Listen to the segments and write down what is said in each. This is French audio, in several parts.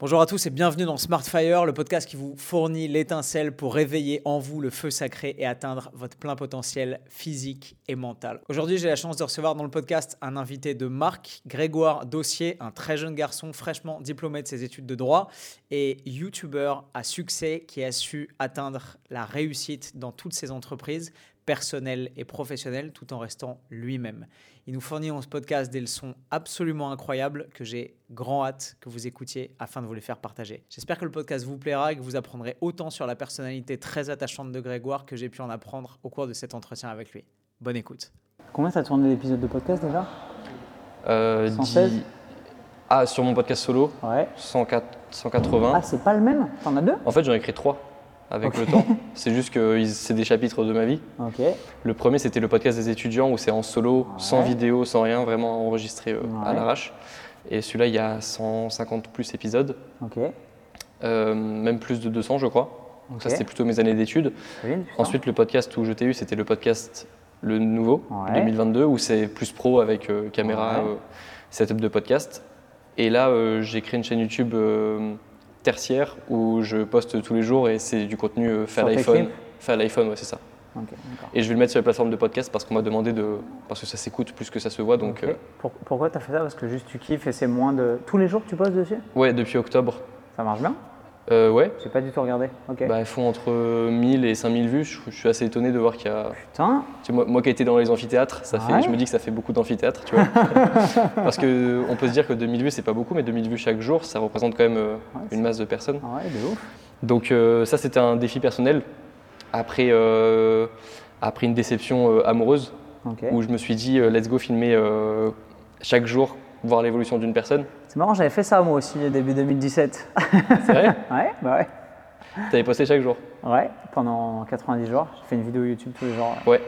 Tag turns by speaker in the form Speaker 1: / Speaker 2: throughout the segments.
Speaker 1: Bonjour à tous et bienvenue dans Smartfire, le podcast qui vous fournit l'étincelle pour réveiller en vous le feu sacré et atteindre votre plein potentiel physique et mental. Aujourd'hui, j'ai la chance de recevoir dans le podcast un invité de marque, Grégoire Dossier, un très jeune garçon fraîchement diplômé de ses études de droit et youtubeur à succès qui a su atteindre la réussite dans toutes ses entreprises personnelles et professionnelles tout en restant lui-même. Il nous fournit dans ce podcast des leçons absolument incroyables que j'ai grand hâte que vous écoutiez afin de vous les faire partager. J'espère que le podcast vous plaira et que vous apprendrez autant sur la personnalité très attachante de Grégoire que j'ai pu en apprendre au cours de cet entretien avec lui. Bonne écoute.
Speaker 2: Combien t'as tourné d'épisodes de podcast déjà?
Speaker 3: Euh,
Speaker 2: 116?
Speaker 3: dix- Ah, sur mon podcast solo,
Speaker 2: Ouais.
Speaker 3: 104 180.
Speaker 2: Ah, c'est pas le même? T'en as deux?
Speaker 3: En fait, j'en ai écrit trois avec le temps. C'est juste que c'est des chapitres de ma vie. Le premier, c'était le podcast des étudiants où c'est en solo, sans vidéo, sans rien, vraiment enregistré euh, à l'arrache. Et celui-là, il y a 150 plus épisodes, euh, même plus de 200, je crois. Donc ça, c'était plutôt mes années d'études. Ensuite, le podcast où je t'ai eu, c'était le podcast le nouveau,
Speaker 2: Ouais.
Speaker 3: 2022, où c'est plus pro avec euh, caméra, setup de podcast. Et là, j'ai créé une chaîne YouTube tertiaire où je poste tous les jours et c'est du contenu euh, fait à l'iPhone. Fait à l'iPhone, ouais, c'est ça. Et je vais le mettre sur la plateforme de podcast parce qu'on m'a demandé de. parce que ça s'écoute plus que ça se voit. Donc, euh,
Speaker 2: Pour- pourquoi t'as fait ça? Parce que juste tu kiffes et c'est moins de. Tous les jours que tu postes dessus?
Speaker 3: Ouais, depuis octobre.
Speaker 2: Ça marche bien?
Speaker 3: Euh, ouais,
Speaker 2: J'ai pas du tout regardé. Ok.
Speaker 3: bah, ils font entre 1000 et 5000 vues. Je, je suis assez étonné de voir qu'il y a.
Speaker 2: Putain.
Speaker 3: Tu sais, moi, moi qui ai été dans les amphithéâtres, ça fait, je me dis que ça fait beaucoup d'amphithéâtres, tu vois. Parce que on peut se dire que 2000 vues, c'est pas beaucoup, mais 2000 vues chaque jour, ça représente quand même euh,
Speaker 2: Ouais,
Speaker 3: une masse de personnes.
Speaker 2: Ah ouais, de ouf.
Speaker 3: Donc euh, ça, c'était un défi personnel. Après, euh, après une déception amoureuse, où je me suis dit, let's go filmer chaque jour, voir l'évolution d'une personne.
Speaker 2: C'est marrant, j'avais fait ça moi aussi début 2017.
Speaker 3: C'est vrai
Speaker 2: ouais, bah ouais.
Speaker 3: T'avais posté chaque jour
Speaker 2: Ouais, pendant 90 jours. J'ai fait une vidéo YouTube tous les jours. ouais.
Speaker 3: Ouais.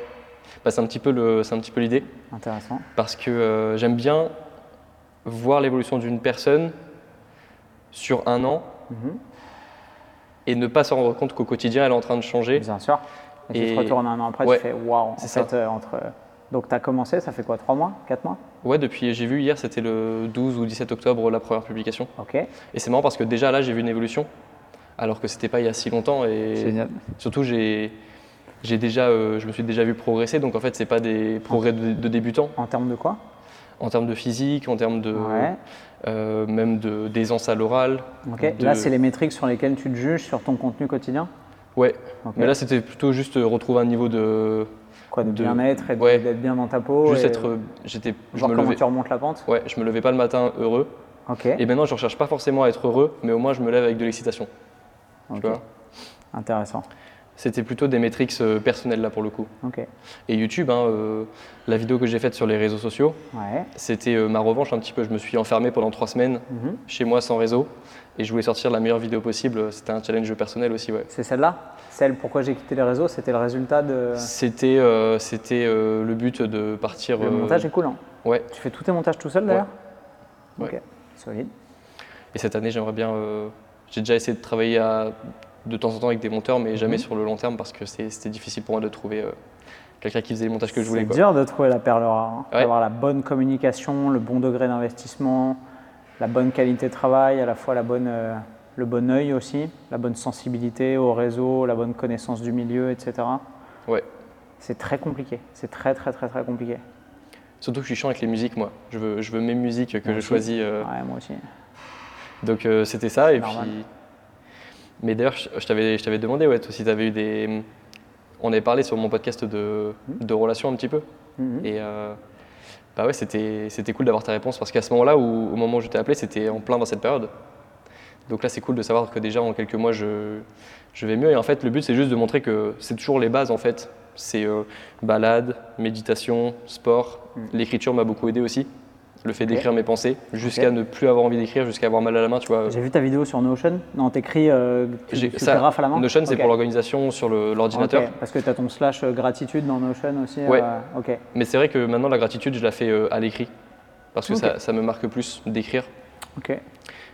Speaker 3: Bah, c'est un petit peu le- c'est un petit peu l'idée.
Speaker 2: Intéressant.
Speaker 3: parce que euh, j'aime bien voir l'évolution d'une personne sur un an
Speaker 2: Mhm.
Speaker 3: et ne pas s'en rendre compte qu'au quotidien elle est en train de changer.
Speaker 2: Bien sûr. Et, tu
Speaker 3: Et-
Speaker 2: te retournes un an après,
Speaker 3: Ouais,
Speaker 2: tu fais waouh. En fait, euh, entre. Donc tu as commencé, ça fait quoi 3 mois 4 mois?
Speaker 3: Ouais, depuis, j'ai vu hier, c'était le 12 ou 17 octobre la première publication.
Speaker 2: Ok.
Speaker 3: Et c'est marrant parce que déjà là j'ai vu une évolution, alors que c'était pas il y a si longtemps et
Speaker 2: Génial.
Speaker 3: surtout j'ai j'ai déjà, euh, je me suis déjà vu progresser, donc en fait c'est pas des progrès de, de débutants
Speaker 2: En termes de quoi?
Speaker 3: En termes de physique, en termes de
Speaker 2: Ouais.
Speaker 3: euh, même de d'aisance à l'oral.
Speaker 2: Ok.
Speaker 3: de-
Speaker 2: Là, c'est les métriques sur lesquelles tu te juges sur ton contenu quotidien?
Speaker 3: Ouais, mais là c'était plutôt juste euh, retrouver un niveau de
Speaker 2: Quoi, de,
Speaker 3: de-
Speaker 2: bien-être et
Speaker 3: ouais.
Speaker 2: d'être bien dans ta peau
Speaker 3: Juste
Speaker 2: et
Speaker 3: être. J'étais. Je me
Speaker 2: comment
Speaker 3: levais.
Speaker 2: tu remontes la pente
Speaker 3: Ouais, je me levais pas le matin heureux.
Speaker 2: Ok.
Speaker 3: Et maintenant, je recherche pas forcément à être heureux, mais au moins, je me lève avec de l'excitation. Tu vois?
Speaker 2: Intéressant.
Speaker 3: C'était plutôt des métriques euh, personnelles là pour le coup.
Speaker 2: Ok.
Speaker 3: Et YouTube, hein, euh, la vidéo que j'ai faite sur les réseaux sociaux,
Speaker 2: Ouais.
Speaker 3: c'était euh, ma revanche un petit peu. Je me suis enfermé pendant trois semaines
Speaker 2: Mhm.
Speaker 3: chez moi sans réseau et je voulais sortir la meilleure vidéo possible. C'était un challenge personnel aussi, ouais.
Speaker 2: C'est celle-là Celle pourquoi j'ai quitté les réseaux, c'était le résultat de.
Speaker 3: C'était euh, c'était euh, le but de partir.
Speaker 2: Le
Speaker 3: euh,
Speaker 2: montage est cool, hein
Speaker 3: Ouais.
Speaker 2: Tu fais tous tes montages tout seul d'ailleurs
Speaker 3: Ouais.
Speaker 2: Ok. Solide.
Speaker 3: Et cette année, j'aimerais bien. J'ai déjà essayé de travailler à- de temps en temps avec des monteurs, mais jamais
Speaker 2: Mhm.
Speaker 3: sur le long terme parce que c'était difficile pour moi de trouver quelqu'un qui faisait les montages que je voulais.
Speaker 2: C'est dur de trouver la perle rare. hein.
Speaker 3: Ouais.
Speaker 2: D'avoir la bonne communication, le bon degré d'investissement, la bonne qualité de travail, à la fois la bonne, euh, le bon œil aussi, la bonne sensibilité au réseau, la bonne connaissance du milieu, etc.
Speaker 3: Ouais.
Speaker 2: C'est très compliqué. C'est très très très très compliqué.
Speaker 3: Surtout que je suis chiant avec les musiques, moi. Je veux, je veux mes musiques que
Speaker 2: Moi
Speaker 3: je
Speaker 2: aussi.
Speaker 3: choisis. euh,
Speaker 2: Ouais, moi aussi.
Speaker 3: Donc euh, c'était ça. Et
Speaker 2: Normal.
Speaker 3: puis. Mais d'ailleurs, je, t'avais je t'avais demandé, ouais, toi, si tu avais eu des. On avait parlé sur mon podcast de, de relations un petit peu.
Speaker 2: Mhm.
Speaker 3: Et euh, bah ouais, c'était cool d'avoir ta réponse parce qu'à ce moment-là, au moment où je t'ai appelé, c'était en plein dans cette période. Donc là, c'est cool de savoir que déjà en quelques mois, je, je vais mieux. Et en fait, le but, c'est juste de montrer que c'est toujours les bases en fait. C'est euh, balade, méditation, sport.
Speaker 2: Mm.
Speaker 3: L'écriture m'a beaucoup aidé aussi. Le fait d'écrire mes pensées, jusqu'à ne plus avoir envie d'écrire, jusqu'à avoir mal à la main, tu vois.
Speaker 2: J'ai vu ta vidéo sur Notion. Non, t'écris, euh, tu,
Speaker 3: ça,
Speaker 2: à la main
Speaker 3: Notion, c'est pour l'organisation sur l'ordinateur.
Speaker 2: Parce que tu as ton slash euh, gratitude dans Notion aussi.
Speaker 3: Ouais.
Speaker 2: euh, ok.
Speaker 3: Mais c'est vrai que maintenant, la gratitude, je la fais euh, à l'écrit. Parce que ça, ça me marque plus d'écrire.
Speaker 2: Ok.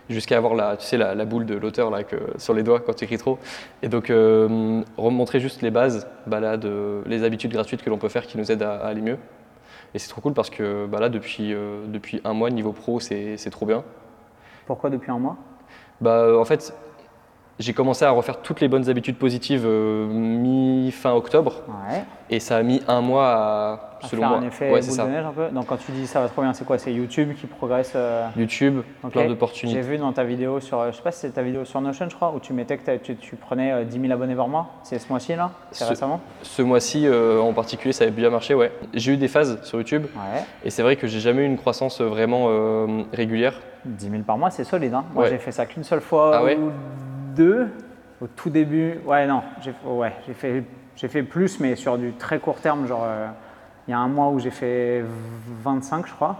Speaker 3: jusqu'à avoir la, tu sais, la, la boule de l'auteur là, que, sur les doigts quand tu écris trop. Et donc, remontrer juste les bases, balade, euh, les habitudes gratuites que l'on peut faire qui nous aident à, à aller mieux. Et c'est trop cool parce que bah là, depuis, euh, depuis un mois, niveau pro, c'est c'est trop bien.
Speaker 2: Pourquoi depuis un mois?
Speaker 3: Bah, en fait, j'ai commencé à refaire toutes les bonnes habitudes positives euh, mi-fin octobre.
Speaker 2: Ouais.
Speaker 3: Et ça a mis un mois à,
Speaker 2: À
Speaker 3: selon
Speaker 2: faire
Speaker 3: moi.
Speaker 2: un effet
Speaker 3: ouais,
Speaker 2: boule
Speaker 3: c'est
Speaker 2: de
Speaker 3: ça.
Speaker 2: neige un peu. Donc quand tu dis ça va trop bien, c'est quoi? C'est YouTube qui progresse euh,
Speaker 3: YouTube, plein
Speaker 2: J'ai
Speaker 3: d'opportunités.
Speaker 2: vu dans ta vidéo sur, euh, je sais pas si c'est ta vidéo sur Notion, je crois, où tu mettais que tu, tu prenais euh, 10 000 abonnés par mois. C'est ce mois-ci là? C'est
Speaker 3: Ce-
Speaker 2: récemment?
Speaker 3: Ce mois-ci euh, en particulier, ça avait bien marché, ouais. J'ai eu des phases sur YouTube
Speaker 2: Ouais.
Speaker 3: et c'est vrai que j'ai jamais eu une croissance vraiment euh, régulière.
Speaker 2: 10 000 par mois, c'est solide. Hein. Moi, j'ai fait ça qu'une seule fois
Speaker 3: Ah ouais?
Speaker 2: ou au tout début. Ouais, non, j'ai ouais, j'ai fait, fait plus, mais sur du très court terme. Genre, euh, il y a un mois où j'ai fait 25, je crois.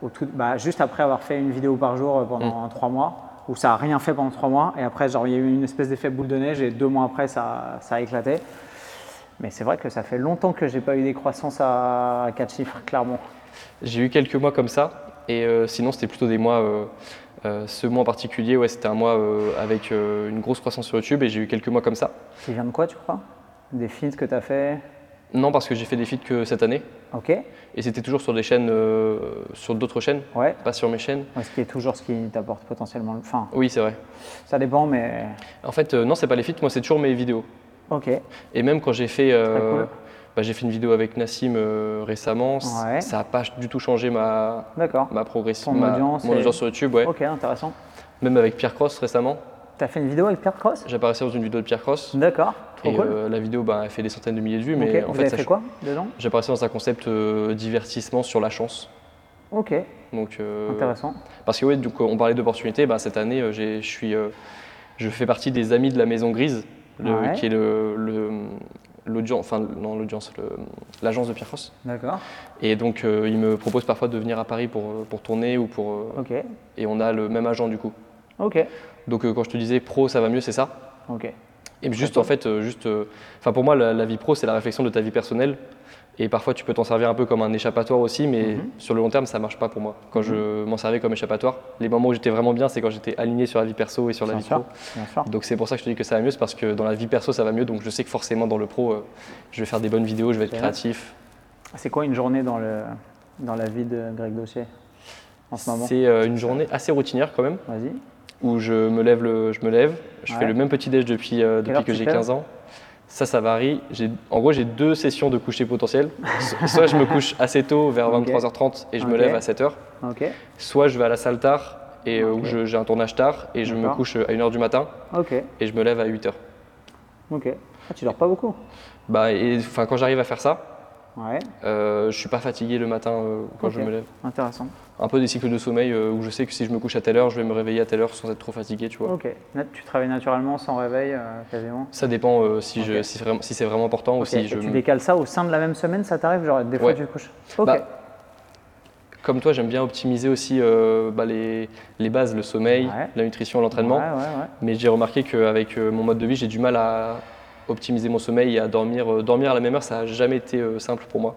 Speaker 2: Au tout, bah, juste après avoir fait une vidéo par jour euh, pendant
Speaker 3: Mm.
Speaker 2: trois mois, où ça n'a rien fait pendant trois mois. Et après, genre, il y a eu une espèce d'effet boule de neige, et deux mois après, ça, ça a éclaté. Mais c'est vrai que ça fait longtemps que j'ai pas eu des croissances à quatre chiffres, clairement.
Speaker 3: J'ai eu quelques mois comme ça et euh, sinon c'était plutôt des mois. euh, euh, ce mois en particulier, ouais, c'était un mois euh, avec euh, une grosse croissance sur YouTube et j'ai eu quelques mois comme ça.
Speaker 2: Qui vient de quoi, tu crois? Des feeds que tu as fait?
Speaker 3: Non, parce que j'ai fait des feeds que cette année
Speaker 2: Ok,
Speaker 3: et c'était toujours sur des chaînes, sur d'autres chaînes,
Speaker 2: ouais.
Speaker 3: pas sur mes chaînes.
Speaker 2: Ouais, ce qui est toujours ce qui t'apporte potentiellement. le- Enfin,
Speaker 3: Oui, c'est vrai.
Speaker 2: ça dépend, mais.
Speaker 3: En fait, non, c'est pas les feeds, moi c'est toujours mes vidéos.
Speaker 2: Ok.
Speaker 3: Et même quand j'ai fait,
Speaker 2: Très cool.
Speaker 3: Bah, j'ai fait une vidéo avec Nassim euh, récemment,
Speaker 2: Ouais.
Speaker 3: ça n'a pas du tout changé ma, progression,
Speaker 2: Ton
Speaker 3: ma-
Speaker 2: audience
Speaker 3: mon
Speaker 2: et-
Speaker 3: audience sur YouTube. Ouais.
Speaker 2: Ok, intéressant.
Speaker 3: Même avec Pierre Cross récemment,
Speaker 2: T'as fait une vidéo avec Pierre Cross?
Speaker 3: J'apparaissais dans une vidéo de Pierre Cross.
Speaker 2: D'accord, trop
Speaker 3: Et
Speaker 2: cool.
Speaker 3: euh, la vidéo, bah, elle fait des centaines de milliers de vues, mais
Speaker 2: ok,
Speaker 3: en
Speaker 2: vous
Speaker 3: fait,
Speaker 2: avez
Speaker 3: ça
Speaker 2: fait quoi dedans?
Speaker 3: j'apparaissais dans un concept euh, divertissement sur la chance.
Speaker 2: Ok,
Speaker 3: Donc,
Speaker 2: intéressant.
Speaker 3: Parce que oui, donc, on parlait d'opportunités. Bah, cette année, je suis, je fais partie des amis de la Maison Grise, le-
Speaker 2: Ouais.
Speaker 3: qui est le, le- l'audience, enfin non l'audience, l'agence de Pierre Cross.
Speaker 2: D'accord,
Speaker 3: Et donc, euh, il me propose parfois de venir à Paris pour, euh, pour tourner ou pour, euh,
Speaker 2: ok,
Speaker 3: et on a le même agent du coup.
Speaker 2: ok,
Speaker 3: Donc, quand je te disais pro, ça va mieux, c'est ça?
Speaker 2: ok.
Speaker 3: Et juste en fait, juste, enfin pour moi, la, la vie pro, c'est la réflexion de ta vie personnelle. Et parfois, tu peux t'en servir un peu comme un échappatoire aussi, mais
Speaker 2: Mhm.
Speaker 3: sur le long terme, ça marche pas pour moi. Quand je m'en servais comme échappatoire, les moments où j'étais vraiment bien, c'est quand j'étais aligné sur la vie perso et sur la
Speaker 2: Bien
Speaker 3: vie
Speaker 2: sûr,
Speaker 3: pro.
Speaker 2: bien sûr.
Speaker 3: Donc c'est pour ça que je te dis que ça va mieux, c'est parce que dans la vie perso, ça va mieux. Donc je sais que forcément, dans le pro, euh, je vais faire des bonnes vidéos, je vais être créatif.
Speaker 2: C'est quoi une journée dans, le, dans la vie de Greg Dossier en ce moment?
Speaker 3: C'est euh, une journée assez routinière quand même,
Speaker 2: Vas-y.
Speaker 3: où je me lève, le, je me lève, je
Speaker 2: Ouais.
Speaker 3: fais le même petit déj depuis, euh, depuis que j'ai
Speaker 2: te lèves?
Speaker 3: 15 ans. Ça, ça varie. J'ai- En gros, j'ai deux sessions de coucher potentiel. So- soit je me couche assez tôt, vers
Speaker 2: Ok.
Speaker 3: 23h30, et je me lève à 7h.
Speaker 2: Ok,
Speaker 3: Soit je vais à la salle tard, et, euh, où j'ai un tournage tard, et je me couche à 1h du matin, et je me lève à 8h.
Speaker 2: ok. Ah, tu dors pas beaucoup?
Speaker 3: Bah, et, quand j'arrive à faire ça,
Speaker 2: Ouais,
Speaker 3: euh, je suis pas fatigué le matin euh, quand je
Speaker 2: Ok.
Speaker 3: me lève.
Speaker 2: intéressant.
Speaker 3: Un peu des cycles de sommeil euh, où je sais que si je me couche à telle heure, je vais me réveiller à telle heure sans être trop fatigué, tu vois.
Speaker 2: Ok, Nat, tu travailles naturellement sans réveil euh, quasiment
Speaker 3: Ça dépend si, je-
Speaker 2: Ok.
Speaker 3: si, vraiment- si c'est vraiment important ou
Speaker 2: Ok,
Speaker 3: si
Speaker 2: et
Speaker 3: je.
Speaker 2: tu décales ça au sein de la même semaine, ça t'arrive Genre des fois
Speaker 3: Ouais.
Speaker 2: tu te couches? Ok,
Speaker 3: Bah, Comme toi, j'aime bien optimiser aussi euh, bah, les, les bases, le sommeil,
Speaker 2: Ouais.
Speaker 3: la nutrition, l'entraînement.
Speaker 2: Ouais, ouais, ouais.
Speaker 3: Mais j'ai remarqué qu'avec mon mode de vie, j'ai du mal à optimiser mon sommeil et à dormir. Euh, dormir à la même heure, ça n'a jamais été euh, simple pour moi.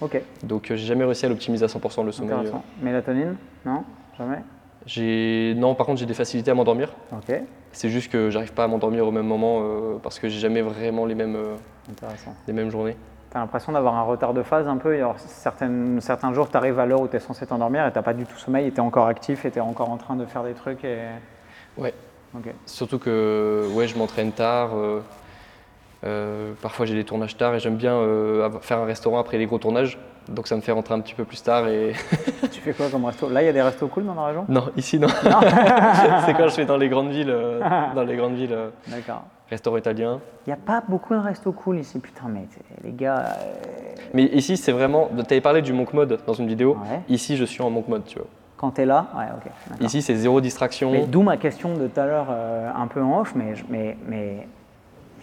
Speaker 2: Ok,
Speaker 3: Donc euh, j'ai jamais réussi à l'optimiser à 100% le sommeil.
Speaker 2: Mélatonine Non? Jamais?
Speaker 3: J'ai non, par contre, j'ai des facilités à m'endormir.
Speaker 2: Ok,
Speaker 3: C'est juste que j'arrive pas à m'endormir au même moment euh, parce que j'ai jamais vraiment les mêmes, euh, les mêmes journées.
Speaker 2: T'as l'impression d'avoir un retard de phase un peu. Alors, certains jours, tu arrives à l'heure où tu es censé t'endormir et t'as pas du tout sommeil et tu es encore actif et tu es encore en train de faire des trucs. Et...
Speaker 3: Ouais.
Speaker 2: Ok,
Speaker 3: Surtout que ouais, je m'entraîne tard. euh, parfois j'ai des tournages tard et j'aime bien euh, faire un restaurant après les gros tournages. Donc ça me fait rentrer un petit peu plus tard. Et...
Speaker 2: tu fais quoi comme resto? Là, il y a des restos cool dans la région?
Speaker 3: Non, ici non. c'est quand je vais dans les grandes villes, euh, dans les grandes villes, euh,
Speaker 2: D'accord.
Speaker 3: restaurant italien.
Speaker 2: Il n'y a pas beaucoup de restos cool ici. Putain, mais les gars. euh,
Speaker 3: Mais ici c'est vraiment. Tu avais parlé du monk mode dans une vidéo.
Speaker 2: Ouais.
Speaker 3: Ici je suis en monk mode, tu vois.
Speaker 2: Quand tu es là, ouais, ok.
Speaker 3: Ici c'est zéro distraction.
Speaker 2: D'où ma question de tout à l'heure, euh, un peu en off, mais, je- mais, mais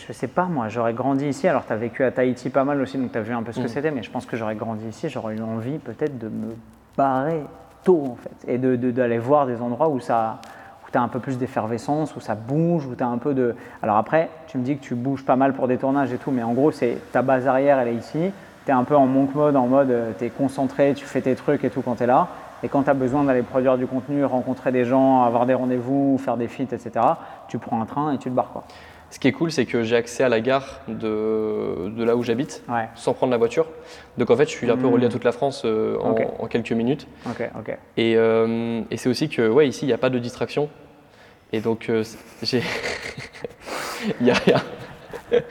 Speaker 2: je sais pas, moi, j'aurais grandi ici. Alors, tu as vécu à Tahiti pas mal aussi, donc tu as vu un peu ce que
Speaker 3: Mm.
Speaker 2: c'était, mais je pense que j'aurais grandi ici, j'aurais eu envie peut-être de me barrer tôt, en fait, et d'aller de, d'aller voir des endroits où ça. Où tu as un peu plus d'effervescence, où ça bouge, où tu as un peu de. Alors après, tu me dis que tu bouges pas mal pour des tournages et tout, mais en gros, c'est ta base arrière, elle est ici. Tu es un peu en monk mode, en mode tu es concentré, tu fais tes trucs et tout quand tu es là. Et quand tu as besoin d'aller produire du contenu, rencontrer des gens, avoir des rendez-vous, faire des feats, etc., tu prends un train et tu te barres. Quoi.
Speaker 3: Ce qui est cool, c'est que j'ai accès à la gare de, de là où j'habite
Speaker 2: Ouais,
Speaker 3: sans prendre la voiture. Donc en fait, je suis un peu relié à toute la France euh, en, quelques minutes. Et, euh, et c'est aussi que ouais, ici, il n'y a pas de distraction. Et donc, euh, j'ai. Il y a rien.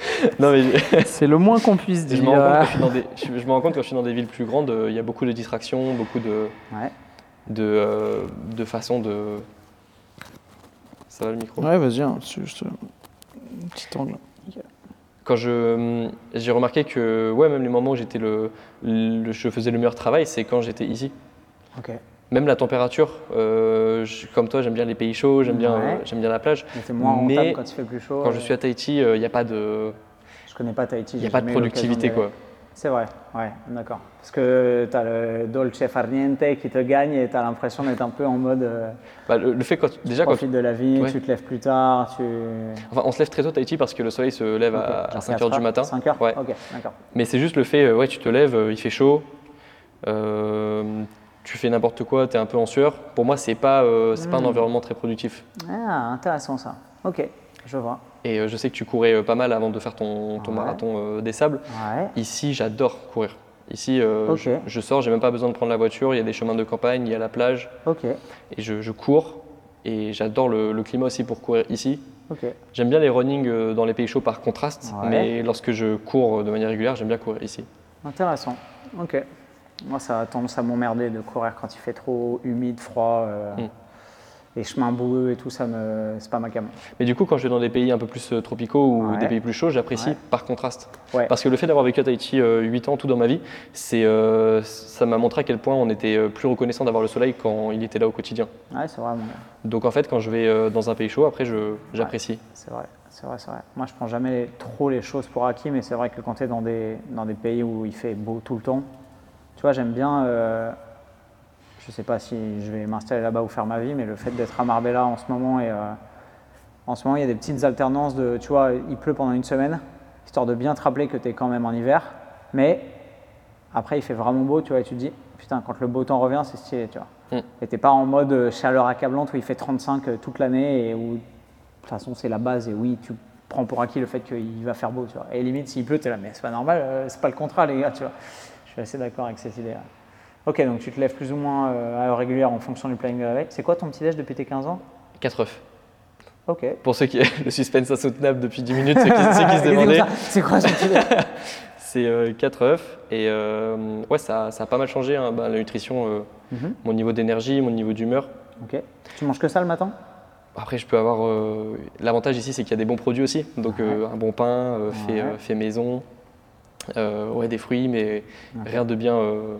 Speaker 3: non, mais j'ai-
Speaker 2: C'est le moins qu'on puisse
Speaker 3: je
Speaker 2: dire.
Speaker 3: me, rends compte quand je, suis dans des, je, je me rends compte quand je suis dans des villes plus grandes, il y a beaucoup de distractions, beaucoup de,
Speaker 2: Ouais.
Speaker 3: de, euh, de façons de. Ça va le micro?
Speaker 2: Ouais, vas-y, hein, c'est juste un petit angle.
Speaker 3: Quand je j'ai remarqué que ouais même les moments où j'étais le, le- je faisais le meilleur travail c'est quand j'étais ici.
Speaker 2: Ok.
Speaker 3: Même la température, euh, je- comme toi j'aime bien les pays chauds, j'aime bien
Speaker 2: Ouais.
Speaker 3: euh, j'aime bien la plage.
Speaker 2: Mais c'est moins
Speaker 3: Mais
Speaker 2: rentable quand il fait plus chaud.
Speaker 3: Quand je
Speaker 2: euh,
Speaker 3: suis à Tahiti, il n'y a pas de
Speaker 2: Je connais pas Tahiti.
Speaker 3: il y a pas de productivité quoi.
Speaker 2: C'est vrai, ouais, d'accord. Parce que tu as le dolce farniente qui te gagne et tu as l'impression d'être un peu en mode euh,
Speaker 3: Bah, le, le fait quand déjà quand
Speaker 2: profite de la vie,
Speaker 3: Ouais.
Speaker 2: tu te lèves plus tard, tu.
Speaker 3: enfin, on se lève très tôt à Tahiti parce que le soleil se lève à, 5 heures du matin.
Speaker 2: 5 heures
Speaker 3: Ouais.
Speaker 2: Ok, d'accord.
Speaker 3: Mais c'est juste le fait, euh, ouais, tu te lèves, euh, il fait chaud, euh, tu fais n'importe quoi, tu es un peu en sueur. Pour moi, c'est pas, euh, c'est pas un
Speaker 2: Mm.
Speaker 3: environnement très productif.
Speaker 2: Ah, intéressant ça. Ok, je vois.
Speaker 3: Et je sais que tu courais pas mal avant de faire ton, ton
Speaker 2: Ouais.
Speaker 3: marathon des sables. Ici, j'adore courir. Ici, euh, je, je sors, j'ai même pas besoin de prendre la voiture, il y a des chemins de campagne, il y a la plage, et je, je cours. Et j'adore le, le climat aussi pour courir ici. J'aime bien les running euh, dans les pays chauds par contraste,
Speaker 2: Ouais.
Speaker 3: mais lorsque je cours euh, de manière régulière, j'aime bien courir ici.
Speaker 2: Intéressant. Ok. Moi, ça a tendance à m'emmerder de courir quand il fait trop humide, froid. euh,
Speaker 3: Mm.
Speaker 2: Les chemins boueux et tout, ça me... c'est pas ma cam.
Speaker 3: Mais du coup, quand je vais dans des pays un peu plus euh, tropicaux ou
Speaker 2: Ouais.
Speaker 3: des pays plus chauds, j'apprécie
Speaker 2: Ouais.
Speaker 3: par contraste.
Speaker 2: Ouais.
Speaker 3: Parce que le fait d'avoir vécu à Tahiti euh, 8 ans, tout dans ma vie, c'est, euh, ça m'a montré à quel point on était euh, plus reconnaissant d'avoir le soleil quand il était là au quotidien.
Speaker 2: Ouais, c'est vrai.
Speaker 3: Donc en fait, quand je vais euh, dans un pays chaud, après, je, j'apprécie.
Speaker 2: C'est vrai, c'est vrai, c'est vrai. Moi, je prends jamais les- trop les choses pour acquis, mais c'est vrai que quand tu es dans des, dans des pays où il fait beau tout le temps, tu vois, j'aime bien. Je sais pas si je vais m'installer là-bas ou faire ma vie, mais le fait d'être à Marbella en ce moment et. euh, en ce moment, il y a des petites alternances de, tu vois, il pleut pendant une semaine, histoire de bien te rappeler que tu es quand même en hiver, mais après, il fait vraiment beau, tu vois, et tu te dis, putain, quand le beau temps revient, c'est stylé, tu vois.
Speaker 3: Mm.
Speaker 2: Et t'es pas en mode euh, chaleur accablante où il fait 35 euh, toute l'année et où de toute façon, c'est la base et oui, tu prends pour acquis le fait qu'il va faire beau, tu vois. Et limite, s'il pleut, tu es là, mais c'est pas normal, c'est pas le contrat, les gars, tu vois. Je suis assez d'accord avec cette idée-là. Ok, donc tu te lèves plus ou moins euh, à heure régulière en fonction du planning de la veille. C'est quoi ton petit déj depuis tes 15 ans
Speaker 3: 4 œufs.
Speaker 2: Ok.
Speaker 3: Pour ceux qui le suspense insoutenable depuis 10 minutes, ceux qui, ceux qui se demandaient.
Speaker 2: C'est quoi ton petit déj
Speaker 3: c'est 4 œufs. Et euh, ouais, ça, ça a pas mal changé, hein, bah, la nutrition, euh,
Speaker 2: Mhm.
Speaker 3: mon niveau d'énergie, mon niveau d'humeur.
Speaker 2: Ok. Tu manges que ça le matin?
Speaker 3: Après, je peux avoir. euh, L'avantage ici, c'est qu'il y a des bons produits aussi. Donc, euh, un bon pain euh, fait,
Speaker 2: Ouais.
Speaker 3: euh, fait maison, euh, ouais, des fruits, mais rien de bien, euh,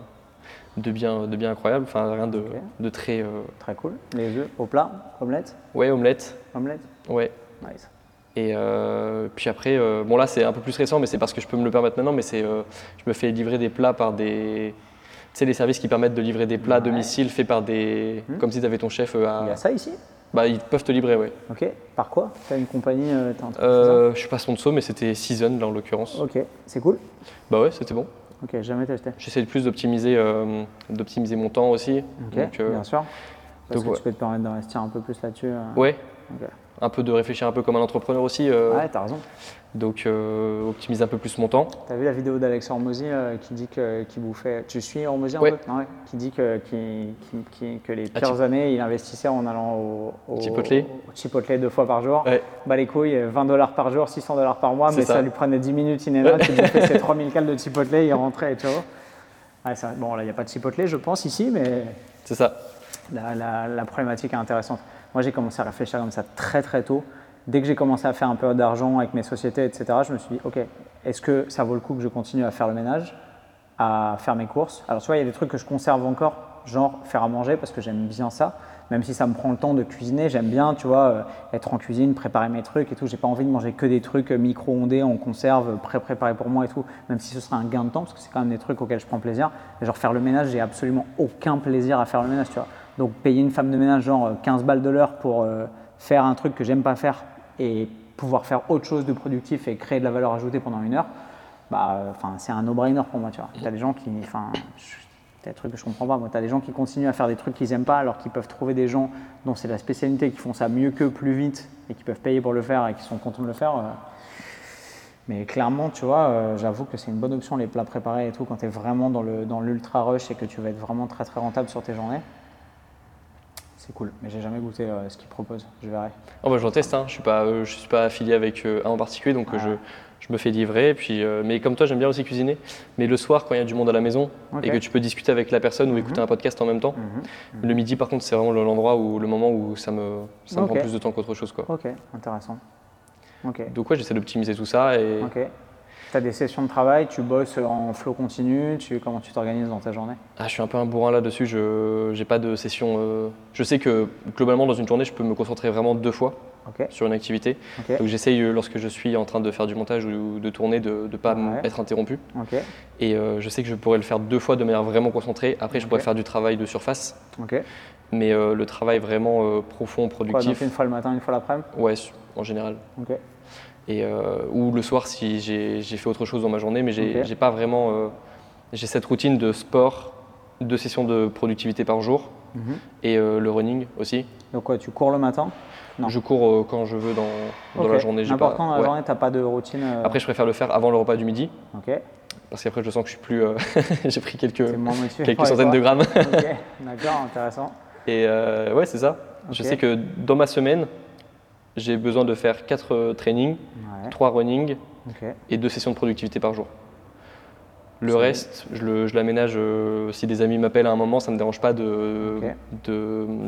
Speaker 3: de bien, de bien incroyable. Enfin, rien de, de très. euh,
Speaker 2: Très cool. Les œufs au plat Omelette
Speaker 3: ouais, omelette.
Speaker 2: Omelette
Speaker 3: Ouais.
Speaker 2: Nice.
Speaker 3: Et euh, puis après, euh, bon là, c'est un peu plus récent, mais c'est parce que je peux me le permettre maintenant. Mais c'est, je me fais livrer des plats par des. Tu sais, les services qui permettent de livrer des plats à
Speaker 2: Ouais.
Speaker 3: domicile faits par des.
Speaker 2: Hmm.
Speaker 3: Comme si tu avais ton chef à.
Speaker 2: Il y a ça ici?
Speaker 3: Bah, ils peuvent te livrer, ouais.
Speaker 2: Ok. Par quoi? T'as une compagnie t'as un truc
Speaker 3: Euh, je suis pas sponsor, mais c'était Season là en l'occurrence.
Speaker 2: Ok. C'est cool?
Speaker 3: Bah ouais, c'était bon.
Speaker 2: Ok, jamais testé.
Speaker 3: J'essaie de plus d'optimiser, euh, d'optimiser mon temps aussi.
Speaker 2: Ok,
Speaker 3: Donc, euh,
Speaker 2: bien sûr. Parce
Speaker 3: donc,
Speaker 2: que
Speaker 3: ouais.
Speaker 2: tu peux te permettre d'investir un peu plus là-dessus. euh.
Speaker 3: Un peu de réfléchir un peu comme un entrepreneur aussi. euh,
Speaker 2: Ouais, t'as raison.
Speaker 3: Donc euh, optimiser un peu plus mon temps.
Speaker 2: T'as vu la vidéo d'Alex Hormozy euh, qui dit que qui bouffait. Tu suis Hormozy un
Speaker 3: Ouais.
Speaker 2: peu? Non, ouais. Qui dit que, qui- qui- qui- que les
Speaker 3: Ah,
Speaker 2: pires années, il investissait en allant au, au
Speaker 3: Chipotle.
Speaker 2: au Chipotle deux fois par jour.
Speaker 3: Ouais.
Speaker 2: Bah les couilles, 20 dollars par jour, 600 dollars par mois, mais ça.
Speaker 3: ça.
Speaker 2: lui prenait 10 minutes in and out, il bouffait ses 3000 cales de Chipotle, il rentrait, tu vois. Ouais, ça- bon, là, il n'y a pas de Chipotle, je pense, ici, mais
Speaker 3: C'est ça.
Speaker 2: la, la- la problématique est intéressante. Moi, j'ai commencé à réfléchir comme ça très très tôt. Dès que j'ai commencé à faire un peu d'argent avec mes sociétés, etc., je me suis dit, OK, est-ce que ça vaut le coup que je continue à faire le ménage, à faire mes courses? Alors, tu vois, il y a des trucs que je conserve encore, genre faire à manger, parce que j'aime bien ça. Même si ça me prend le temps de cuisiner, j'aime bien, tu vois, euh, être en cuisine, préparer mes trucs et tout. J'ai pas envie de manger que des trucs euh, micro-ondés en conserve, pré-préparés pour moi et tout, même si ce serait un gain de temps, parce que c'est quand même des trucs auxquels je prends plaisir. Genre faire le ménage, j'ai absolument aucun plaisir à faire le ménage, tu vois. Donc payer une femme de ménage genre euh, 15 balles de l'heure pour euh, faire un truc que j'aime pas faire et pouvoir faire autre chose de productif et créer de la valeur ajoutée pendant une heure, bah, euh, c'est un no-brainer pour moi, tu. T'as des gens qui, enfin, que je comprends pas. Moi, des gens qui continuent à faire des trucs qu'ils aiment pas, alors qu'ils peuvent trouver des gens dont c'est la spécialité, qui font ça mieux qu'eux, plus vite, et qui peuvent payer pour le faire et qui sont contents de le faire. euh. Mais clairement, tu vois, euh, j'avoue que c'est une bonne option les plats préparés et tout quand tu es vraiment dans le dans l'ultra rush et que tu vas être vraiment très très rentable sur tes journées. C'est cool, mais j'ai jamais goûté euh, ce qu'ils proposent. Je verrai.
Speaker 3: Oh bah, j'en teste, hein. je suis pas, euh, je suis pas affilié avec euh, un en particulier, donc
Speaker 2: Ah.
Speaker 3: je, je me fais livrer. Puis, mais comme toi, j'aime bien aussi cuisiner. Mais le soir, quand il y a du monde à la maison et que tu peux discuter avec la personne ou écouter un podcast en même temps,
Speaker 2: Mhm.
Speaker 3: le midi, par contre, c'est vraiment le- l'endroit où le moment où ça me, ça me prend plus de temps qu'autre chose, quoi.
Speaker 2: Ok, intéressant. Ok.
Speaker 3: Donc ouais, j'essaie d'optimiser tout ça et.
Speaker 2: Tu as des sessions de travail, tu bosses en flow continu, tu, comment tu t'organises dans ta journée?
Speaker 3: Ah, je suis un peu un bourrin là-dessus. Je n'ai pas de session. euh, Je sais que globalement, dans une journée, je peux me concentrer vraiment deux fois sur une activité. Donc j'essaye, euh, lorsque je suis en train de faire du montage ou de tourner, de ne pas
Speaker 2: Ouais.
Speaker 3: être interrompu. Et euh, je sais que je pourrais le faire deux fois de manière vraiment concentrée. Après, je pourrais faire du travail de surface. Mais euh, le travail vraiment profond,
Speaker 2: Quoi, donc
Speaker 3: productif,
Speaker 2: une fois le matin, une fois l'après-midi?
Speaker 3: Ouais, en général. Et, euh, ou le soir si j'ai fait autre chose dans ma journée, mais j'ai pas vraiment. euh, j'ai cette routine de sport, deux sessions de productivité par jour
Speaker 2: Mhm.
Speaker 3: et euh, le running aussi.
Speaker 2: Donc quoi, tu cours le matin? Non.
Speaker 3: Je cours quand je veux dans, la journée.
Speaker 2: N'importe quand dans la
Speaker 3: ouais.
Speaker 2: journée, t'as pas de routine
Speaker 3: Après, je préfère le faire avant le repas du midi
Speaker 2: Ok.
Speaker 3: parce qu'après, je sens que je suis plus. euh, j'ai pris quelques, quelques
Speaker 2: Ouais,
Speaker 3: centaines de grammes.
Speaker 2: Ok. D'accord, intéressant.
Speaker 3: Et euh, ouais, c'est ça. Je sais que dans ma semaine, j'ai besoin de faire 4 trainings,
Speaker 2: Ouais.
Speaker 3: 3 running et 2 sessions de productivité par jour. Le reste, je l'aménage euh, si des amis m'appellent à un moment, ça ne me dérange pas de,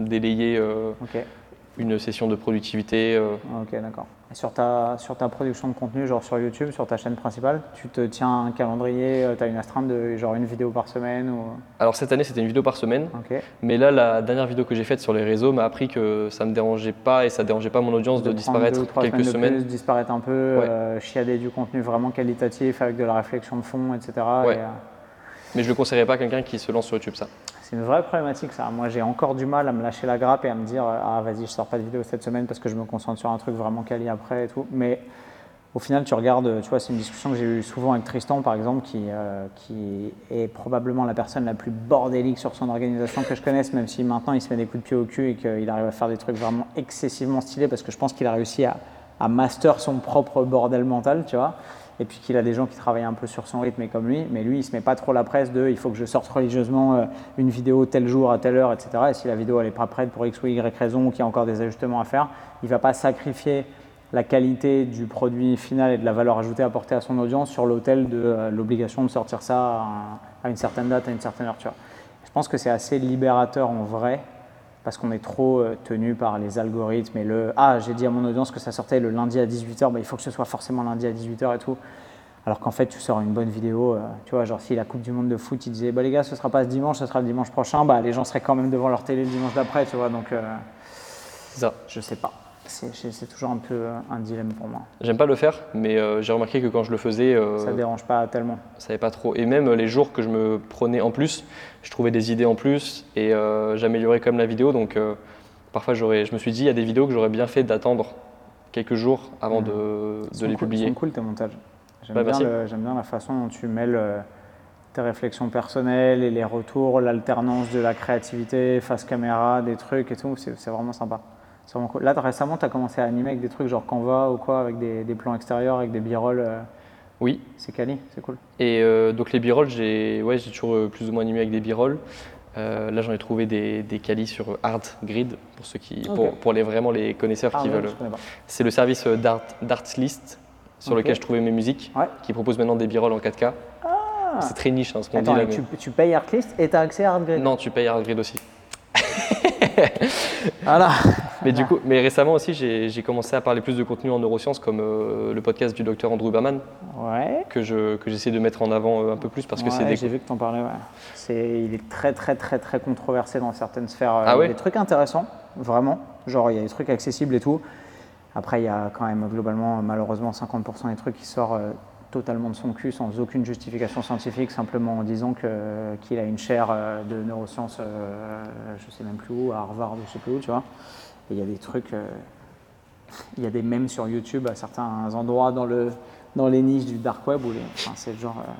Speaker 3: délayer euh. Une session de productivité. euh.
Speaker 2: Ok, d'accord. Sur ta, sur ta production de contenu, genre sur YouTube, sur ta chaîne principale, tu te tiens un calendrier, tu as une astreinte de genre une vidéo par semaine ou...
Speaker 3: Alors cette année, c'était une vidéo par semaine,
Speaker 2: Ok.
Speaker 3: mais là, la dernière vidéo que j'ai faite sur les réseaux m'a appris que ça ne me dérangeait pas et ça ne dérangeait pas mon audience de, disparaître
Speaker 2: deux
Speaker 3: quelques
Speaker 2: de
Speaker 3: semaines.
Speaker 2: plus, disparaître un peu, euh, chiader du contenu vraiment qualitatif avec de la réflexion de fond, etc.
Speaker 3: Ouais.
Speaker 2: Et, euh,
Speaker 3: Mais je ne le conseillerais pas à quelqu'un qui se lance sur YouTube, ça.
Speaker 2: C'est une vraie problématique ça. Moi j'ai encore du mal à me lâcher la grappe et à me dire ah vas-y je sors pas de vidéo cette semaine parce que je me concentre sur un truc vraiment quali après et tout. Mais au final tu regardes, tu vois c'est une discussion que j'ai eue souvent avec Tristan par exemple qui, euh, qui est probablement la personne la plus bordélique sur son organisation que je connaisse même si maintenant il se met des coups de pied au cul et qu'il arrive à faire des trucs vraiment excessivement stylés parce que je pense qu'il a réussi à, à master son propre bordel mental tu vois et puis qu'il a des gens qui travaillent un peu sur son rythme et comme lui, mais lui il se met pas trop la presse de il faut que je sorte religieusement euh, une vidéo tel jour à telle heure, etc. Et si la vidéo elle est pas prête pour X ou Y raison ou qu'il y a encore des ajustements à faire, il va pas sacrifier la qualité du produit final et de la valeur ajoutée apportée à son audience sur l'autel de euh, l'obligation de sortir ça à, une certaine date, à une certaine heure. Je pense que c'est assez libérateur en vrai parce qu'on est trop euh, tenu par les algorithmes et le ah j'ai dit à mon audience que ça sortait le lundi à 18h, bah, il faut que ce soit forcément lundi à 18h et tout. Alors qu'en fait tu sors une bonne vidéo, euh, tu vois, genre si la Coupe du Monde de foot il disait bah les gars ce sera pas ce dimanche, ce sera le dimanche prochain, bah les gens seraient quand même devant leur télé le dimanche d'après, tu vois, donc euh,
Speaker 3: ça.
Speaker 2: je sais pas. C'est c'est- c'est toujours un peu euh, un dilemme pour moi.
Speaker 3: J'aime pas le faire, mais euh, j'ai remarqué que quand je le faisais, euh,
Speaker 2: Ça dérange pas tellement.
Speaker 3: ça savais pas trop. Et même euh, les jours que je me prenais en plus, je trouvais des idées en plus et euh, j'améliorais quand même la vidéo. Donc parfois, je me suis dit, il y a des vidéos que j'aurais bien fait d'attendre quelques jours avant
Speaker 2: Mhm.
Speaker 3: de, les
Speaker 2: cool-
Speaker 3: publier.
Speaker 2: Sont cool tes montages. J'aime
Speaker 3: Bah,
Speaker 2: bien, bien la façon dont tu mêles tes réflexions personnelles et les retours, l'alternance de la créativité, face caméra, des trucs et tout. C'est c'est vraiment sympa. Là, récemment, tu as commencé à animer avec des trucs genre Canva ou quoi, avec des, des plans extérieurs, avec des b-rolls. euh,
Speaker 3: Oui.
Speaker 2: c'est quali, c'est cool.
Speaker 3: Et euh, donc les b-rolls, j'ai ouais, toujours euh, plus ou moins animé avec des b-rolls. Euh, là, j'en ai trouvé des, des qualis sur Art Grid pour ceux qui, pour, pour les vraiment les connaisseurs
Speaker 2: Ah
Speaker 3: qui veulent. C'est le service d'Art d'Artlist sur lequel je trouvais mes musiques,
Speaker 2: Ouais.
Speaker 3: qui propose maintenant des b-rolls en 4K. C'est très niche, hein, ce qu'on dit là.
Speaker 2: et
Speaker 3: mais-
Speaker 2: tu, tu payes Artlist et tu as accès à ArtGrid
Speaker 3: Non, tu payes Art Grid aussi.
Speaker 2: Voilà.
Speaker 3: Mais du coup, mais récemment aussi, j'ai commencé à parler plus de contenu en neurosciences, comme euh, le podcast du docteur Andrew Baman,
Speaker 2: Ouais.
Speaker 3: que je que j'essaie de mettre en avant euh, un peu plus parce que c'est des
Speaker 2: J'ai vu que tu en parlais, ouais. C'est, il est très, très, très, très controversé dans certaines sphères. Euh,
Speaker 3: Ah
Speaker 2: il y a
Speaker 3: ouais
Speaker 2: des trucs intéressants, vraiment. Genre, il y a des trucs accessibles et tout. Après, il y a quand même globalement, malheureusement, 50% des trucs qui sortent euh, totalement de son cul sans aucune justification scientifique, simplement en disant que, qu'il a une chaire euh, de neurosciences, euh, je sais même plus où, à Harvard, je sais plus où, tu vois. Il y a des trucs. euh, il y a des mèmes sur YouTube à certains endroits dans, le, dans les niches du dark web où les, enfin, c'est le genre. euh,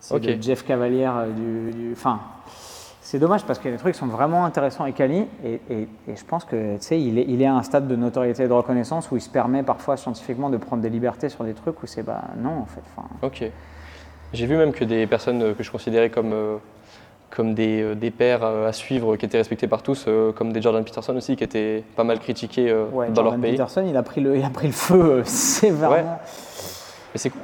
Speaker 2: c'est le Jeff Cavalier euh, du. du- Enfin, c'est dommage parce que les trucs sont vraiment intéressants et quali. Et, et- et je pense que, tu sais, il est, il est à un stade de notoriété et de reconnaissance où il se permet parfois scientifiquement de prendre des libertés sur des trucs où c'est bah non, en fait. Enfin,
Speaker 3: Ok. J'ai vu même que des personnes que je considérais comme euh, comme des, euh, des pères euh, à suivre qui étaient respectés par tous, euh, comme des Jordan Peterson aussi qui étaient pas mal critiqués
Speaker 2: Ouais,
Speaker 3: dans
Speaker 2: Jordan
Speaker 3: leur pays.
Speaker 2: Peterson, il a pris le, il a pris le feu sévèrement.
Speaker 3: Ouais. Mais c'est cool.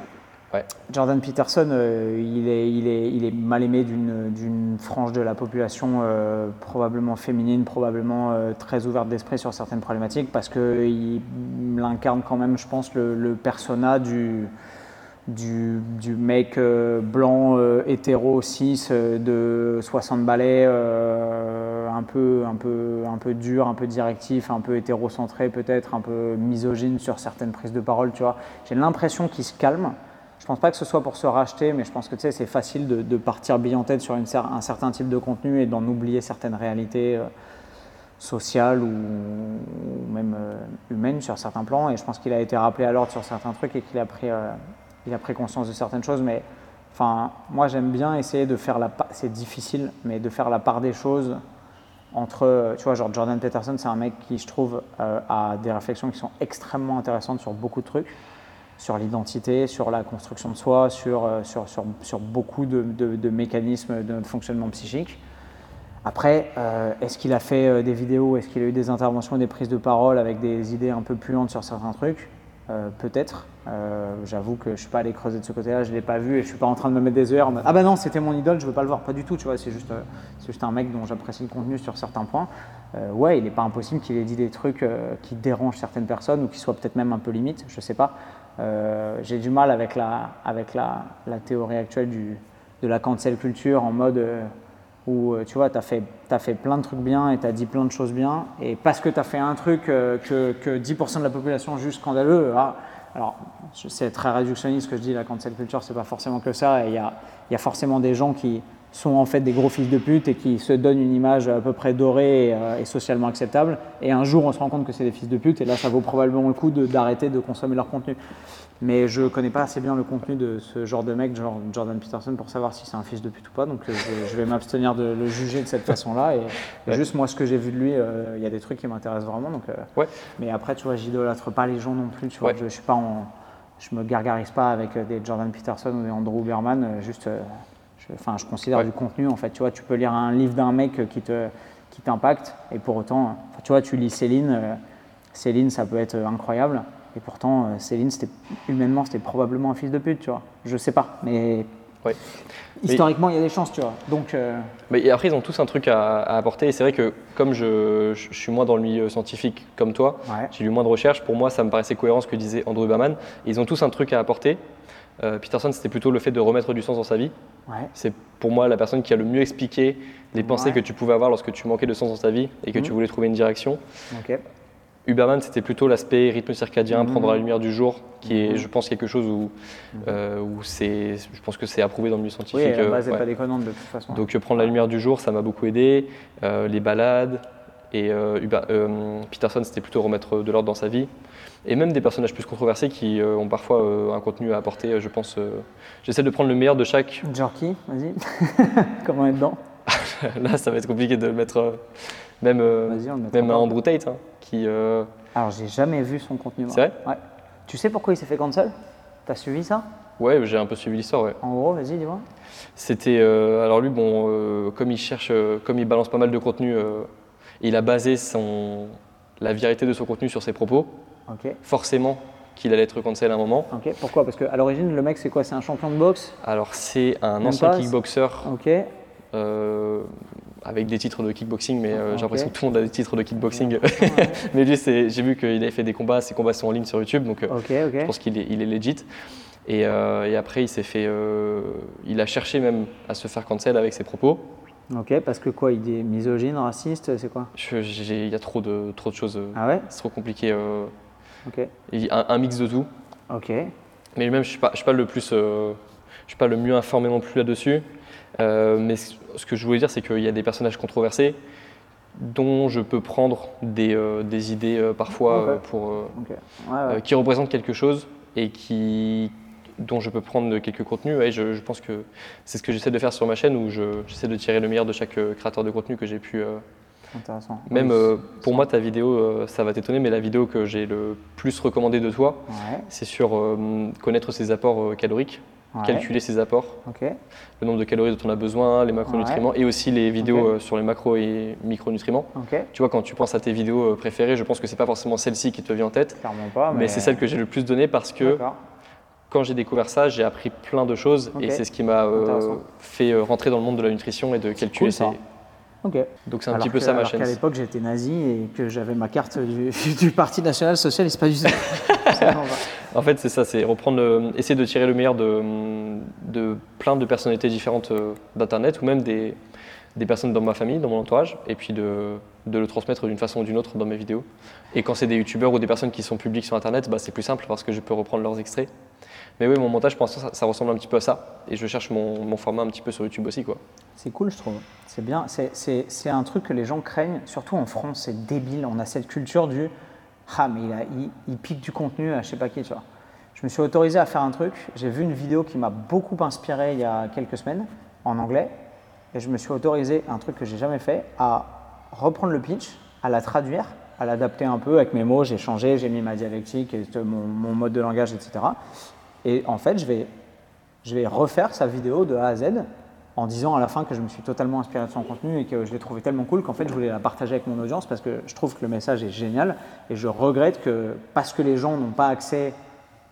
Speaker 3: Ouais.
Speaker 2: Jordan Peterson, euh, il, est, il, est, il est mal aimé d'une d'une frange de la population euh, probablement féminine, probablement euh, très ouverte d'esprit sur certaines problématiques, parce qu'il incarne quand même, je pense, le, le persona du, du, mec euh, blanc, euh, hétéro, cis, euh, de 60 balais, un, peu, un, peu, un peu dur, un peu directif, un peu hétérocentré peut-être, un peu misogyne sur certaines prises de parole, tu vois. J'ai l'impression qu'il se calme. Je pense pas que ce soit pour se racheter, mais je pense que tu sais, c'est facile de, partir bille en tête sur un certain type de contenu et d'en oublier certaines réalités sociales ou, même humaines sur certains plans. Et je pense qu'il a été rappelé à l'ordre sur certains trucs et qu'il a pris, il a pris conscience de certaines choses. Mais enfin, moi, j'aime bien essayer de faire la part. C'est difficile, mais de faire la part des choses entre, tu vois, genre Jordan Peterson, c'est un mec qui, je trouve, euh, a des réflexions qui sont extrêmement intéressantes sur beaucoup de trucs sur l'identité, sur la construction de soi, sur, euh, sur, sur, sur beaucoup de, de- de mécanismes de notre fonctionnement psychique. Après, euh, est-ce qu'il a fait euh, des vidéos, est-ce qu'il a eu des interventions, des prises de parole avec des idées un peu puantes sur certains trucs? Euh, Peut-être. Euh, J'avoue que je ne suis pas allé creuser de ce côté-là, je ne l'ai pas vu et je ne suis pas en train de me mettre des œillères en mode Ah bah non, c'était mon idole, je ne veux pas le voir. Pas du tout, tu vois, c'est juste, euh, juste un mec dont j'apprécie le contenu sur certains points. Ouais, il n'est pas impossible qu'il ait dit des trucs qui dérangent certaines personnes ou qui soient peut-être même un peu limites, je ne sais pas. J'ai du mal avec la, avec la, la théorie actuelle de la cancel culture en mode où euh, tu vois, tu as fait, fait plein de trucs bien et tu as dit plein de choses bien, et parce que tu as fait un truc euh, que, que 10% de la population juge scandaleux, ah, alors c'est très réductionniste ce que je dis, la cancel culture, c'est pas forcément que ça, il y a, y a forcément des gens qui sont en fait des gros fils de pute et qui se donnent une image à peu près dorée et, euh, socialement acceptable, et un jour on se rend compte que c'est des fils de pute, et là ça vaut probablement le coup d'arrêter de, consommer leur contenu. Mais je connais pas assez bien le contenu de ce genre de mec, genre Jordan Peterson, pour savoir si c'est un fils de pute ou pas. Donc euh, je, vais m'abstenir de le juger de cette façon-là. Et, et
Speaker 3: Ouais.
Speaker 2: juste moi, ce que j'ai vu de lui, euh, il y a des trucs qui m'intéressent vraiment. Donc, euh,
Speaker 3: Ouais.
Speaker 2: Mais après, tu vois, j'idolâtre pas les gens non plus. Tu vois,
Speaker 3: Ouais.
Speaker 2: je, je suis pas en, je me gargarise pas avec des Jordan Peterson ou des Andrew Berman. juste, euh, je, enfin, je considère du contenu. En fait, tu vois, tu peux lire un livre d'un mec qui te, qui t'impacte, et pour autant, tu vois, tu lis Céline. Céline, ça peut être incroyable. Et pourtant, euh, Céline, c'était, humainement, c'était probablement un fils de pute, tu vois. Je sais pas, mais
Speaker 3: Ouais.
Speaker 2: historiquement, il y a des chances, tu vois. Donc, euh,
Speaker 3: Mais et après, ils ont tous un truc à, à apporter. Et c'est vrai que comme je, je- je suis moins dans le milieu scientifique comme toi,
Speaker 2: Ouais.
Speaker 3: j'ai lu moins de recherches, pour moi, ça me paraissait cohérent ce que disait Andrew Berman. Ils ont tous un truc à apporter. Euh, Peterson, c'était plutôt le fait de remettre du sens dans sa vie.
Speaker 2: ouais,
Speaker 3: C'est pour moi la personne qui a le mieux expliqué les pensées que tu pouvais avoir lorsque tu manquais de sens dans ta vie et que tu
Speaker 2: Mhm.
Speaker 3: voulais trouver une direction. Huberman, c'était plutôt l'aspect rythme circadien,
Speaker 2: Mhm.
Speaker 3: prendre la lumière du jour, qui est,
Speaker 2: Mhm.
Speaker 3: je pense, quelque chose où, euh, où c'est, je pense que c'est approuvé dans le milieu
Speaker 2: Oui,
Speaker 3: scientifique.
Speaker 2: la
Speaker 3: euh,
Speaker 2: base n'est
Speaker 3: ouais.
Speaker 2: pas déconnante de toute façon.
Speaker 3: Donc euh, prendre la lumière du jour, ça m'a beaucoup aidé. Euh, les balades et euh, euh, Peterson, c'était plutôt remettre de l'ordre dans sa vie. Et même des personnages plus controversés qui euh, ont parfois euh, un contenu à apporter. euh, Je pense, euh, j'essaie de prendre le meilleur de chaque.
Speaker 2: Jerky, vas-y. Comment être dedans?
Speaker 3: Là, ça va être compliqué de le mettre. euh, même euh, même un Andrew Tate, hein, qui. euh,
Speaker 2: Alors, j'ai jamais vu son contenu.
Speaker 3: C'est vrai
Speaker 2: Ouais. Tu sais pourquoi il s'est fait cancel? T'as suivi ça?
Speaker 3: Ouais, j'ai un peu suivi l'histoire. Ouais.
Speaker 2: En gros, vas-y, dis-moi.
Speaker 3: C'était euh, alors lui, bon, euh, comme il cherche, comme il balance pas mal de contenu, il a basé son la vérité de son contenu sur ses propos.
Speaker 2: Ok.
Speaker 3: Forcément, qu'il allait être cancel à un moment.
Speaker 2: Ok. Pourquoi? Parce qu'à l'origine, le mec, c'est quoi? C'est un champion de boxe?
Speaker 3: Alors c'est un
Speaker 2: Même
Speaker 3: ancien
Speaker 2: pas,
Speaker 3: kickboxer
Speaker 2: Ok.
Speaker 3: euh, avec des titres de kickboxing, mais euh, j'ai l'impression que tout le monde a des titres de kickboxing. Mais lui, j'ai vu qu'il avait fait des combats, ses combats sont en ligne sur YouTube, donc euh, je pense qu'il est, il est legit. Et, euh, et après, il s'est fait, euh, il a cherché même à se faire cancel avec ses propos.
Speaker 2: Ok, parce que quoi Il est misogyne, raciste, c'est quoi?
Speaker 3: Il y a trop de, trop de choses,
Speaker 2: Ah ouais?
Speaker 3: c'est trop compliqué.
Speaker 2: Ok.
Speaker 3: il- un, un mix de tout.
Speaker 2: Ok.
Speaker 3: Mais même, je suis pas, je suis pas le plus, je suis pas le mieux informé non plus là-dessus. Euh, mais ce que je voulais dire, c'est qu'il y a des personnages controversés dont je peux prendre des, euh, des idées euh, parfois pour,
Speaker 2: Ok. Ouais, ouais.
Speaker 3: qui représentent quelque chose et qui, dont je peux prendre quelques contenus. Et je, je pense que c'est ce que j'essaie de faire sur ma chaîne où je- j'essaie de tirer le meilleur de chaque euh, créateur de contenu que j'ai pu. euh,
Speaker 2: Intéressant.
Speaker 3: même
Speaker 2: Oui,
Speaker 3: euh, pour moi, ta vidéo, euh, ça va t'étonner, mais la vidéo que j'ai le plus recommandée de toi,
Speaker 2: Ouais.
Speaker 3: c'est sur euh, connaître ses apports caloriques.
Speaker 2: Ouais.
Speaker 3: calculer ses apports, le nombre de calories dont on a besoin, les macronutriments et aussi les vidéos euh, sur les macros et micronutriments. Tu vois, quand tu penses à tes vidéos euh, préférées, je pense que c'est pas forcément celle-ci qui te vient en tête,
Speaker 2: pas.
Speaker 3: mais, c'est celle que j'ai le plus donnée parce que quand j'ai découvert ça, j'ai appris plein de choses et c'est ce qui m'a euh, fait rentrer dans le monde de la nutrition et de calculer
Speaker 2: cool, ça.
Speaker 3: ses-
Speaker 2: Ok.
Speaker 3: Donc c'est un
Speaker 2: Alors
Speaker 3: petit peu
Speaker 2: que-
Speaker 3: ça ma
Speaker 2: alors
Speaker 3: chaîne.
Speaker 2: qu'à l'époque, j'étais nazi et que j'avais ma carte du, du Parti national socialiste, pas du tout.
Speaker 3: En fait, c'est ça, c'est reprendre, le- essayer de tirer le meilleur de, de plein de personnalités différentes euh, d'Internet ou même des, des personnes dans ma famille, dans mon entourage, et puis de, de le transmettre d'une façon ou d'une autre dans mes vidéos. Et quand c'est des youtubeurs ou des personnes qui sont publiques sur Internet, bah, c'est plus simple parce que je peux reprendre leurs extraits. Mais oui, mon montage, pour l'instant, ça, ça ressemble un petit peu à ça. Et je cherche mon, mon format un petit peu sur YouTube aussi. Quoi.
Speaker 2: C'est cool, je trouve. C'est bien. C'est- un truc que les gens craignent, surtout en France. C'est débile. On a cette culture du ah mais il, il- il pique du contenu à je sais pas qui, tu vois. Je me suis autorisé à faire un truc. J'ai vu une vidéo qui m'a beaucoup inspiré il y a quelques semaines en anglais, et je me suis autorisé un truc que j'ai jamais fait à reprendre le pitch, à la traduire, à l'adapter un peu avec mes mots. J'ai changé, j'ai mis ma dialectique, mon, mon mode de langage, etc. Et en fait, je vais je vais refaire sa vidéo de A à Z en disant à la fin que je me suis totalement inspiré de son contenu et que je l'ai trouvé tellement cool qu'en fait je voulais la partager avec mon audience parce que je trouve que le message est génial et je regrette que parce que les gens n'ont pas accès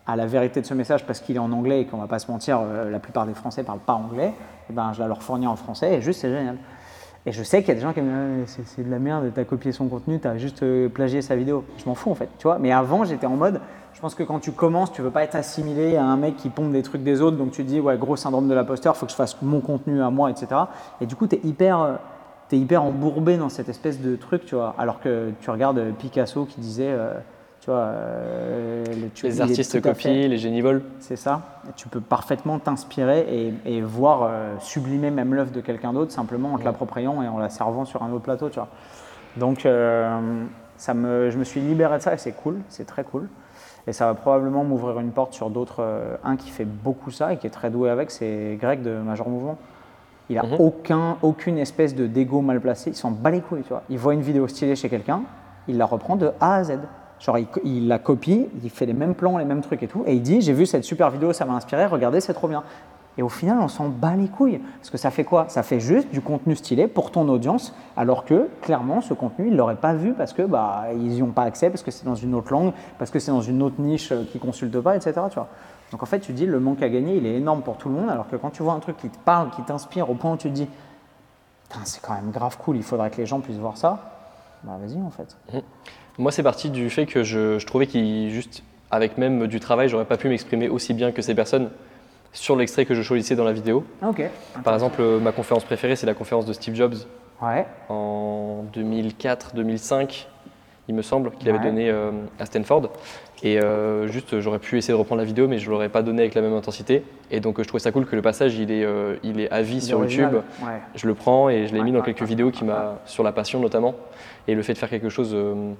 Speaker 2: à la vérité de ce message parce qu'il est en anglais et qu'on va pas se mentir, euh, la plupart des Français parlent pas anglais, et ben je la leur fournis en français et juste c'est génial. Et je sais qu'il y a des gens qui me disent c'est, de la merde, t'as copié son contenu, t'as juste euh, plagié sa vidéo. Je m'en fous en fait, tu vois. Mais avant j'étais en mode, je pense que quand tu commences, tu veux pas être assimilé à un mec qui pompe des trucs des autres, donc tu te dis ouais gros syndrome de l'imposteur, faut que je fasse mon contenu à moi, etc. Et du coup t'es hyper, euh, hyper embourbé dans cette espèce de truc, tu vois. Alors que tu regardes euh, Picasso qui disait, tu vois, euh, le-
Speaker 3: Les artistes copient, les génies volent.
Speaker 2: c'est ça. Et tu peux parfaitement t'inspirer et, et voir euh, sublimer même l'œuvre de quelqu'un d'autre simplement en te l'appropriant et en la servant sur un autre plateau, tu vois. Donc, euh, ça me, je me suis libéré de ça et c'est cool, c'est très cool. Et ça va probablement m'ouvrir une porte sur d'autres. un qui fait beaucoup ça et qui est très doué avec, c'est Greg de Major Mouvement. Il n'a
Speaker 3: Mhm.
Speaker 2: aucun, aucune espèce de dégo mal placé, il s'en bat les couilles, tu vois. Il voit une vidéo stylée chez quelqu'un, il la reprend de A à Z. Genre, il, il la copie, il fait les mêmes plans, les mêmes trucs et tout, et il dit J'ai vu cette super vidéo, ça m'a inspiré, regardez, c'est trop bien. Et au final, on s'en bat les couilles. Parce que ça fait quoi? Ça fait juste du contenu stylé pour ton audience, alors que clairement, ce contenu, ils ne l'auraient pas vu parce que bah, ils n'y ont pas accès, parce que c'est dans une autre langue, parce que c'est dans une autre niche euh, qu'ils ne consultent pas, etc. Tu vois. Donc en fait, tu dis le manque à gagner, il est énorme pour tout le monde, alors que quand tu vois un truc qui te parle, qui t'inspire, au point où tu te dis c'est quand même grave cool, il faudrait que les gens puissent voir ça, bah vas-y en fait.
Speaker 3: Moi, c'est parti du fait que je, je trouvais qu'il juste avec même du travail, j'aurais pas pu m'exprimer aussi bien que ces personnes sur l'extrait que je choisissais dans la vidéo.
Speaker 2: Ok.
Speaker 3: Par exemple, ma conférence préférée, c'est la conférence de Steve Jobs
Speaker 2: Ouais.
Speaker 3: en 2004-2005, il me semble, qu'il avait
Speaker 2: Ouais.
Speaker 3: donné euh, à Stanford. Et euh, juste, j'aurais pu essayer de reprendre la vidéo, mais je ne l'aurais pas donné avec la même intensité. Et donc, je trouvais ça cool que le passage, il est, euh, il est à vie sur
Speaker 2: original.
Speaker 3: YouTube.
Speaker 2: Ouais.
Speaker 3: Je le prends et je l'ai mis dans quelques vidéos qui m'a sur la passion notamment et le fait de faire quelque chose euh,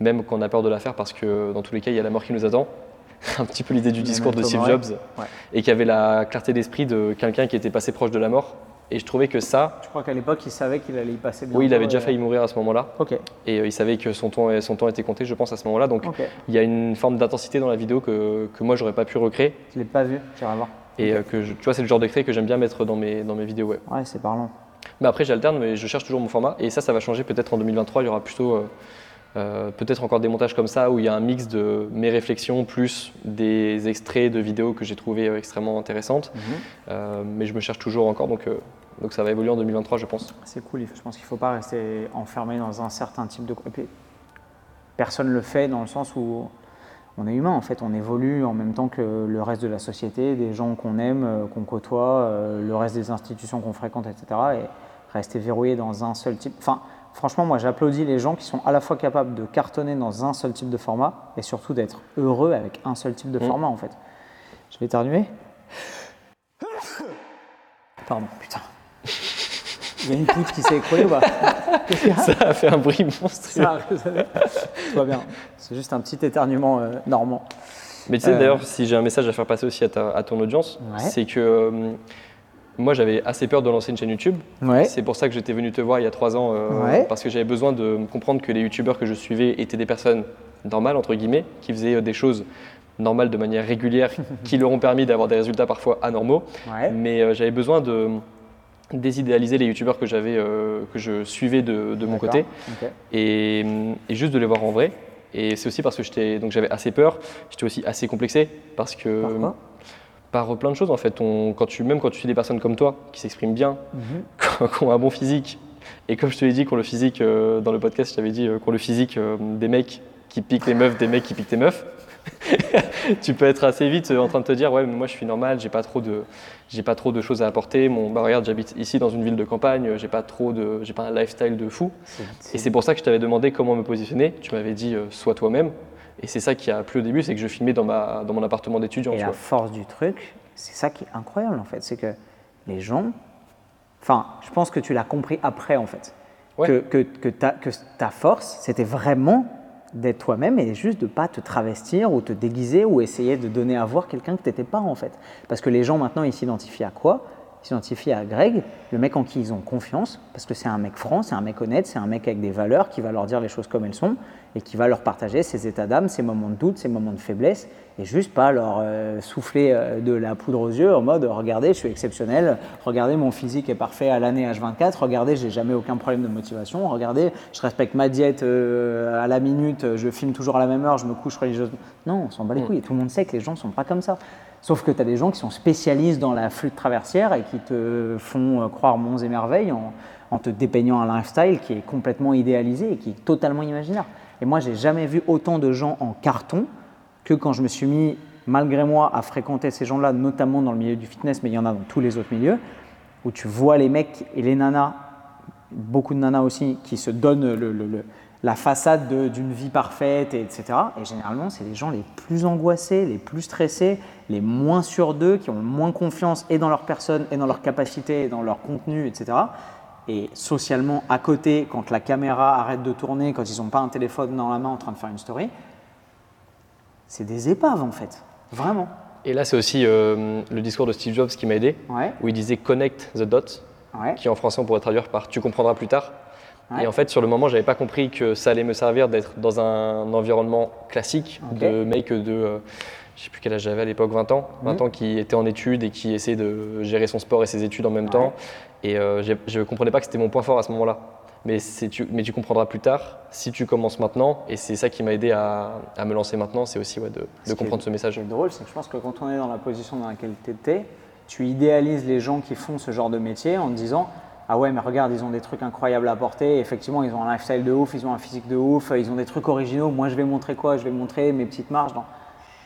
Speaker 3: même qu'on a peur de la faire parce que dans tous les cas il y a la mort qui nous attend. Un petit peu l'idée du discours de Steve. Jobs
Speaker 2: Ouais.
Speaker 3: et qui avait la clarté d'esprit de quelqu'un qui était passé proche de la mort et je trouvais que ça
Speaker 2: Je crois qu'à l'époque, il savait qu'il allait y passer bientôt.
Speaker 3: oui il avait déjà
Speaker 2: et-
Speaker 3: failli mourir à ce moment-là
Speaker 2: Ok.
Speaker 3: et euh, il savait que son temps son temps était compté je pense à ce moment-là donc il y a une forme d'intensité dans la vidéo que, que moi j'aurais pas pu recréer
Speaker 2: Je l'ai pas vu, j'irai voir.
Speaker 3: et euh, que je- tu vois c'est le genre de créé que j'aime bien mettre dans mes dans mes vidéos ouais.
Speaker 2: Ouais, c'est parlant.
Speaker 3: Mais après, j'alterne, mais je cherche toujours mon format. Et ça, ça va changer peut-être en 2023. Il y aura plutôt euh, euh, peut-être encore des montages comme ça où il y a un mix de mes réflexions plus des extraits de vidéos que j'ai trouvées euh, extrêmement intéressantes. Euh, mais je me cherche toujours encore, donc, euh, donc ça va évoluer en 2023, je pense.
Speaker 2: C'est cool, je pense qu'il ne faut pas rester enfermé dans un certain type de... Puis, personne ne le fait dans le sens où on est humain en fait, on évolue en même temps que le reste de la société, des gens qu'on aime, qu'on côtoie, le reste des institutions qu'on fréquente, etc. Et rester verrouillé dans un seul type... Enfin, franchement, moi j'applaudis les gens qui sont à la fois capables de cartonner dans un seul type de format et surtout d'être heureux avec un seul type de
Speaker 3: Mm.
Speaker 2: format en fait. Je vais éternuer. Pardon, putain. Il y a une poutre qui s'est écroulée ou pas?
Speaker 3: Ça a fait un bruit monstrueux.
Speaker 2: Ça. Tout va bien. C'est juste un petit éternuement euh, normand.
Speaker 3: Mais tu sais,
Speaker 2: Euh.
Speaker 3: d'ailleurs, si j'ai un message à faire passer aussi à, ta- à ton audience,
Speaker 2: Ouais.
Speaker 3: c'est que euh, moi, j'avais assez peur de lancer une chaîne YouTube.
Speaker 2: Ouais.
Speaker 3: C'est pour ça que j'étais venu te voir il y a trois ans, euh,
Speaker 2: Ouais.
Speaker 3: parce que j'avais besoin de comprendre que les youtubeurs que je suivais étaient des personnes normales, entre guillemets, qui faisaient euh, des choses normales de manière régulière qui leur ont permis d'avoir des résultats parfois anormaux.
Speaker 2: Ouais.
Speaker 3: Mais euh, j'avais besoin de désidéaliser les youtubeurs que j'avais euh, que je suivais de, de mon côté
Speaker 2: Ok.
Speaker 3: et, et juste de les voir en vrai et c'est aussi parce que j'étais donc j'avais assez peur j'étais aussi assez complexé parce que
Speaker 2: par
Speaker 3: plein de choses en fait. On- quand tu même quand tu suis des personnes comme toi qui s'expriment bien
Speaker 2: Mhm.
Speaker 3: qui ont un bon physique et comme je te l'ai dit qu'on le physique euh, dans le podcast je t'avais dit euh, qu'on le physique euh, des mecs qui piquent les meufs des mecs qui piquent tes meufs tu peux être assez vite en train de te dire ouais mais moi je suis normal j'ai pas trop de j'ai pas trop de choses à apporter. Mon bah regarde j'habite ici dans une ville de campagne j'ai pas trop de j'ai pas un lifestyle de fou. Et c'est pour ça que je t'avais demandé comment me positionner. Tu m'avais dit euh, sois toi-même et c'est ça qui a plu au début c'est que je filmais dans ma dans mon appartement d'étudiant
Speaker 2: Et la
Speaker 3: vois
Speaker 2: force du truc, c'est ça qui est incroyable en fait, c'est que les gens, enfin, je pense que tu l'as compris après en fait,
Speaker 3: Ouais.
Speaker 2: que, que, que ta, que ta force, c'était vraiment d'être toi-même et juste de pas te travestir ou te déguiser ou essayer de donner à voir quelqu'un que tu n'étais pas en fait. Parce que les gens maintenant, ils s'identifient à quoi? Ils s'identifient à Greg, le mec en qui ils ont confiance, parce que c'est un mec franc, c'est un mec honnête, c'est un mec avec des valeurs qui va leur dire les choses comme elles sont et qui va leur partager ses états d'âme, ses moments de doute, ses moments de faiblesse et juste pas leur euh, souffler euh, de la poudre aux yeux en mode regardez, je suis exceptionnel, regardez, mon physique est parfait à l'année H24, regardez, j'ai jamais aucun problème de motivation, regardez, je respecte ma diète euh, à la minute, je filme toujours à la même heure, je me couche religieusement. Non, on s'en bat les couilles, tout le monde sait que les gens sont pas comme ça. Sauf que tu as des gens qui sont spécialistes dans la flûte traversière et qui te font croire monts et merveilles en, en te dépeignant un lifestyle qui est complètement idéalisé et qui est totalement imaginaire. Et moi, j'ai jamais vu autant de gens en carton que quand je me suis mis, malgré moi, à fréquenter ces gens-là, notamment dans le milieu du fitness, mais il y en a dans tous les autres milieux, où tu vois les mecs et les nanas, beaucoup de nanas aussi, qui se donnent la façade de- d'une vie parfaite, et etc. Et généralement, c'est les gens les plus angoissés, les plus stressés, les moins sûrs d'eux, qui ont le moins confiance et dans leur personne, et dans leur capacité, et dans leur contenu, etc. Et socialement, à côté, quand la caméra arrête de tourner, quand ils n'ont pas un téléphone dans la main en train de faire une story, c'est des épaves en fait. Vraiment.
Speaker 3: et là c'est aussi euh, le discours de Steve Jobs qui m'a aidé
Speaker 2: Ouais,
Speaker 3: où il disait connect the dots
Speaker 2: ouais.
Speaker 3: qui en français on pourrait traduire par tu comprendras plus tard.
Speaker 2: Ouais.
Speaker 3: Et en fait, sur le moment, j'avais pas compris que ça allait me servir d'être dans un environnement classique
Speaker 2: Ok.
Speaker 3: de mec de, euh, je sais plus quel âge j'avais à l'époque, 20 ans, 20
Speaker 2: Mhm.
Speaker 3: ans qui était en études et qui essayait de gérer son sport et ses études en même
Speaker 2: Ouais.
Speaker 3: temps. Et euh, je ne comprenais pas que c'était mon point fort à ce moment-là. Mais, tu, mais tu comprendras plus tard si tu commences maintenant. Et c'est ça qui m'a aidé à, à me lancer maintenant, c'est aussi ouais, de,
Speaker 2: Ce
Speaker 3: de
Speaker 2: qui
Speaker 3: comprendre
Speaker 2: est-
Speaker 3: ce message.
Speaker 2: Ce qui est drôle, c'est que je pense que quand on est dans la position dans laquelle tu étais, tu idéalises les gens qui font ce genre de métier en te disant Ah ouais, mais regarde, ils ont des trucs incroyables à apporter. Effectivement, ils ont un lifestyle de ouf, ils ont un physique de ouf, ils ont des trucs originaux. Moi, je vais montrer quoi? Je vais montrer mes petites marges. Non.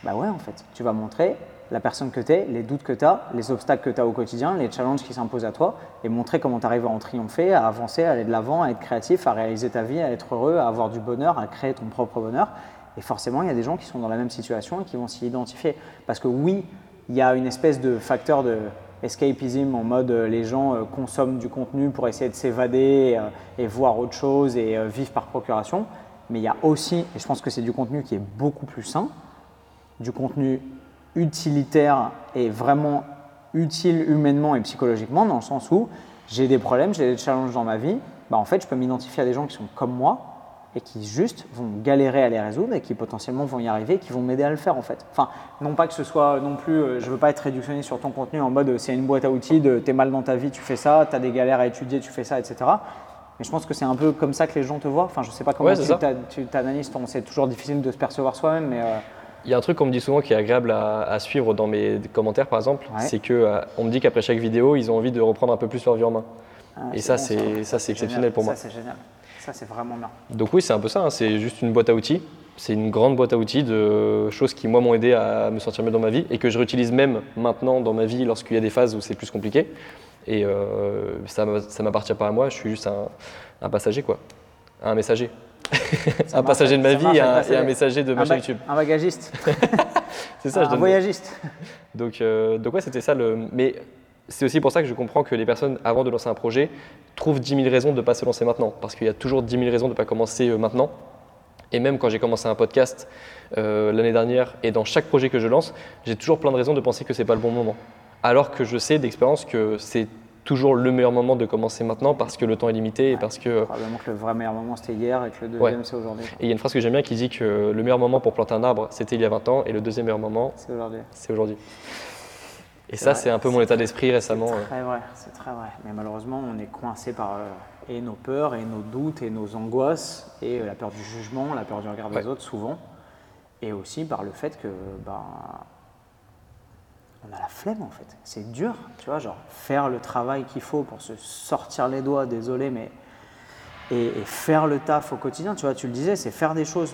Speaker 2: Bah ouais, en fait, tu vas montrer la personne que tu es, les doutes que tu as, les obstacles que tu as au quotidien, les challenges qui s'imposent à toi, et montrer comment tu arrives à en triompher, à avancer, à aller de l'avant, à être créatif, à réaliser ta vie, à être heureux, à avoir du bonheur, à créer ton propre bonheur. Et forcément, il y a des gens qui sont dans la même situation et qui vont s'y identifier. Parce que oui, il y a une espèce de facteur de escapism en mode euh, les gens euh, consomment du contenu pour essayer de s'évader euh, et voir autre chose et vivre par procuration. Mais il y a aussi, et je pense que c'est du contenu qui est beaucoup plus sain, du contenu utilitaire et vraiment utile humainement et psychologiquement, dans le sens où j'ai des problèmes, j'ai des challenges dans ma vie, bah en fait, je peux m'identifier à des gens qui sont comme moi et qui juste vont galérer à les résoudre et qui potentiellement vont y arriver et qui vont m'aider à le faire en fait. Enfin, non pas que ce soit non plus, euh, je veux pas être réductionniste sur ton contenu en mode euh, c'est une boîte à outils, de t'es mal dans ta vie, tu fais ça, t'as des galères à étudier, tu fais ça, etc. Mais je pense que c'est un peu comme ça que les gens te voient. Enfin, je sais pas comment
Speaker 3: Ouais,
Speaker 2: tu t'analyses, c'est toujours difficile de se percevoir soi-même, mais euh,
Speaker 3: Il y a un truc qu'on me dit souvent qui est agréable à, à suivre dans mes commentaires, par exemple,
Speaker 2: Ouais.
Speaker 3: c'est que euh, on me dit qu'après chaque vidéo, ils ont envie de reprendre un peu plus leur vie en main.
Speaker 2: ah,
Speaker 3: Et ça,
Speaker 2: bon,
Speaker 3: c'est- ça, c'est exceptionnel pour moi.
Speaker 2: Ça, c'est génial. Ça, c'est vraiment bien.
Speaker 3: Donc oui, c'est un peu ça, hein, c'est juste une boîte à outils. C'est une grande boîte à outils de choses qui, moi, m'ont aidé à me sentir mieux dans ma vie et que je réutilise même maintenant dans ma vie lorsqu'il y a des phases où c'est plus compliqué. Et euh, ça ne m'appartient pas à moi, je suis juste un, un passager, quoi. Un messager. un passager de ma vie et un,
Speaker 2: passer-
Speaker 3: et un messager de ma chaîne YouTube.
Speaker 2: un bagagiste,
Speaker 3: C'est ça, je
Speaker 2: un
Speaker 3: donne-
Speaker 2: voyagiste.
Speaker 3: Donc, euh, donc ouais, c'était ça. Le... Mais c'est aussi pour ça que je comprends que les personnes, avant de lancer un projet, trouvent 10 000 raisons de ne pas se lancer maintenant. Parce qu'il y a toujours 10 000 raisons de ne pas commencer euh, maintenant. Et même quand j'ai commencé un podcast euh, l'année dernière, et dans chaque projet que je lance, j'ai toujours plein de raisons de penser que c'est pas le bon moment. Alors que je sais d'expérience que c'est toujours le meilleur moment de commencer maintenant parce que le temps est limité et parce que.
Speaker 2: Probablement que le vrai meilleur moment c'était hier et que le deuxième c'est aujourd'hui.
Speaker 3: Et il y a une phrase que j'aime bien qui dit que le meilleur moment pour planter un arbre c'était il y a 20 ans et le deuxième meilleur moment
Speaker 2: C'est aujourd'hui.
Speaker 3: c'est aujourd'hui. Et ça, c'est un peu mon état d'esprit récemment.
Speaker 2: C'est
Speaker 3: euh.
Speaker 2: très vrai, c'est très vrai. Mais malheureusement, on est coincé par euh, et nos peurs, et nos doutes, et nos angoisses, et euh, la peur du jugement, la peur du regard des
Speaker 3: Ouais.
Speaker 2: autres, souvent. Et aussi par le fait que, ben, on a la flemme en fait. C'est dur, tu vois, genre faire le travail qu'il faut pour se sortir les doigts, désolé, mais. Et, faire le taf au quotidien, tu vois, tu le disais, c'est faire des choses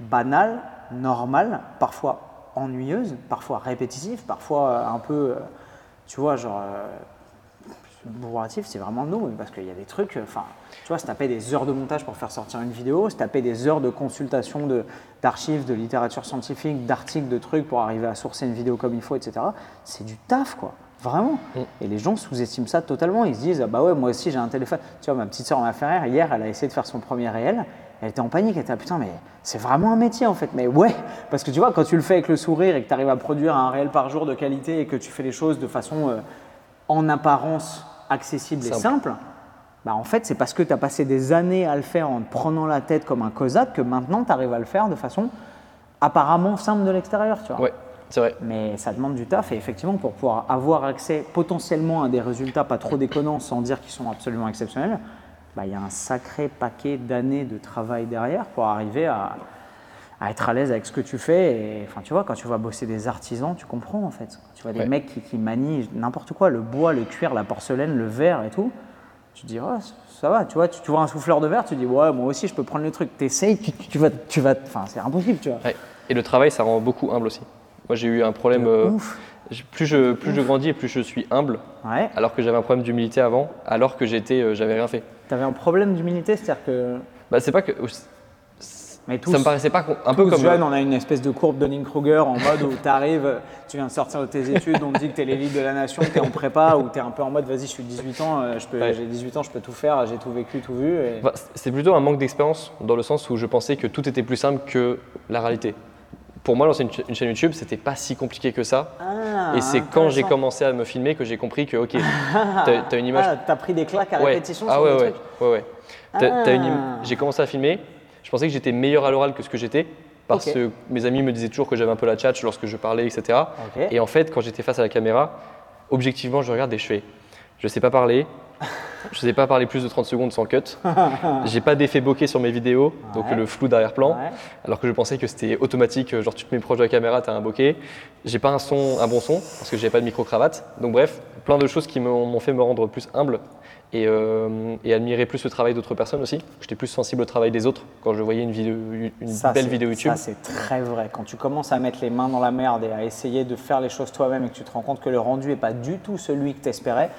Speaker 2: banales, normales, parfois ennuyeuses, parfois répétitives, parfois euh, un peu, euh, tu vois, genre. Bourratif, c'est vraiment nous, parce qu'il y a des trucs, euh, enfin, tu vois, se taper des heures de montage pour faire sortir une vidéo, se taper des heures de consultation de- d'archives, de, littérature scientifique, d'articles, de trucs pour arriver à sourcer une vidéo comme il faut, etc. C'est du taf, quoi. Vraiment. Et les gens sous-estiment ça totalement. Ils se disent, ah bah ouais, moi aussi j'ai un téléphone. Tu vois, ma petite soeur m'a fait rire. Hier, elle a essayé de faire son premier réel. Elle était en panique. Elle était, ah, putain, mais c'est vraiment un métier en fait. Mais ouais, parce que tu vois, quand tu le fais avec le sourire et que tu arrives à produire un réel par jour de qualité et que tu fais les choses de façon euh, en apparence accessible et
Speaker 3: Simple.
Speaker 2: bah en fait, c'est parce que tu as passé des années à le faire en te prenant la tête comme un cosaque que maintenant tu arrives à le faire de façon apparemment simple de l'extérieur, tu vois.
Speaker 3: Ouais, c'est vrai.
Speaker 2: Mais ça demande du taf et effectivement, pour pouvoir avoir accès potentiellement à des résultats pas trop déconnants sans dire qu'ils sont absolument exceptionnels, bah, il y a un sacré paquet d'années de travail derrière pour arriver à, à être à l'aise avec ce que tu fais. Et, enfin, tu vois, quand tu vas bosser des artisans, tu comprends en fait. Quand tu vois des
Speaker 3: Ouais.
Speaker 2: mecs qui, qui manient n'importe quoi, le bois, le cuir, la porcelaine, le verre et tout, tu te dis, oh, ça va, tu vois, tu, tu vois un souffleur de verre, tu te dis, ouais, moi aussi je peux prendre le truc. T'essayes, tu, tu vas, tu vas, enfin, c'est impossible, tu vois.
Speaker 3: Ouais. Et le travail, ça rend beaucoup humble aussi. Moi, j'ai eu un problème. euh, plus je, plus je grandis et plus je suis humble,
Speaker 2: Ouais.
Speaker 3: alors que j'avais un problème d'humilité avant, alors que j'étais, euh, j'avais rien fait.
Speaker 2: Tu avais un problème d'humilité, c'est-à-dire que.
Speaker 3: Bah, c'est pas que.
Speaker 2: Mais tous,
Speaker 3: ça me paraissait pas un peu
Speaker 2: tous
Speaker 3: comme.
Speaker 2: jeunes, on a une espèce de courbe de Kruger en mode où tu arrives, tu viens de sortir de tes études, on te dit que tu es l'élite de la nation, tu es en prépa, ou tu es un peu en mode vas-y, je suis 18 ans, euh, peux-
Speaker 3: Ouais.
Speaker 2: j'ai 18 ans, je peux tout faire, j'ai tout vécu, tout vu. et-
Speaker 3: Enfin, c'est plutôt un manque d'expérience dans le sens où je pensais que tout était plus simple que la réalité. Pour moi, lancer une, ch- une chaîne YouTube, c'était pas si compliqué que ça.
Speaker 2: Ah,
Speaker 3: et c'est quand j'ai commencé à me filmer que j'ai compris que, ok, t'as as une image.
Speaker 2: Ah, t'as pris des claques à
Speaker 3: ouais.
Speaker 2: répétition
Speaker 3: ah
Speaker 2: sur
Speaker 3: ouais,
Speaker 2: des
Speaker 3: ouais,
Speaker 2: trucs
Speaker 3: ouais, ouais. Im-
Speaker 2: Ah.
Speaker 3: J'ai commencé à filmer. Je pensais que j'étais meilleur à l'oral que ce que j'étais. Parce que mes amis me disaient toujours que j'avais un peu la tchatch lorsque je parlais, etc. Et en fait, quand j'étais face à la caméra, objectivement, je regarde et je fais je sais pas parler, je sais pas parler plus de 30 secondes sans cut, j'ai pas d'effet bokeh sur mes vidéos, donc le flou d'arrière-plan,
Speaker 2: Ouais.
Speaker 3: alors que je pensais que c'était automatique, genre tu te mets proche de la caméra, tu as un bokeh. J'ai pas un, son, un bon son, parce que j'avais pas de micro-cravate. Donc bref, plein de choses qui m'ont fait me rendre plus humble et, euh, et admirer plus le travail d'autres personnes aussi. J'étais plus sensible au travail des autres quand je voyais une, vidéo, une
Speaker 2: Ça,
Speaker 3: belle vidéo YouTube.
Speaker 2: Ça, c'est très vrai. Quand tu commences à mettre les mains dans la merde et à essayer de faire les choses toi-même et que tu te rends compte que le rendu n'est pas du tout celui que tu espérais,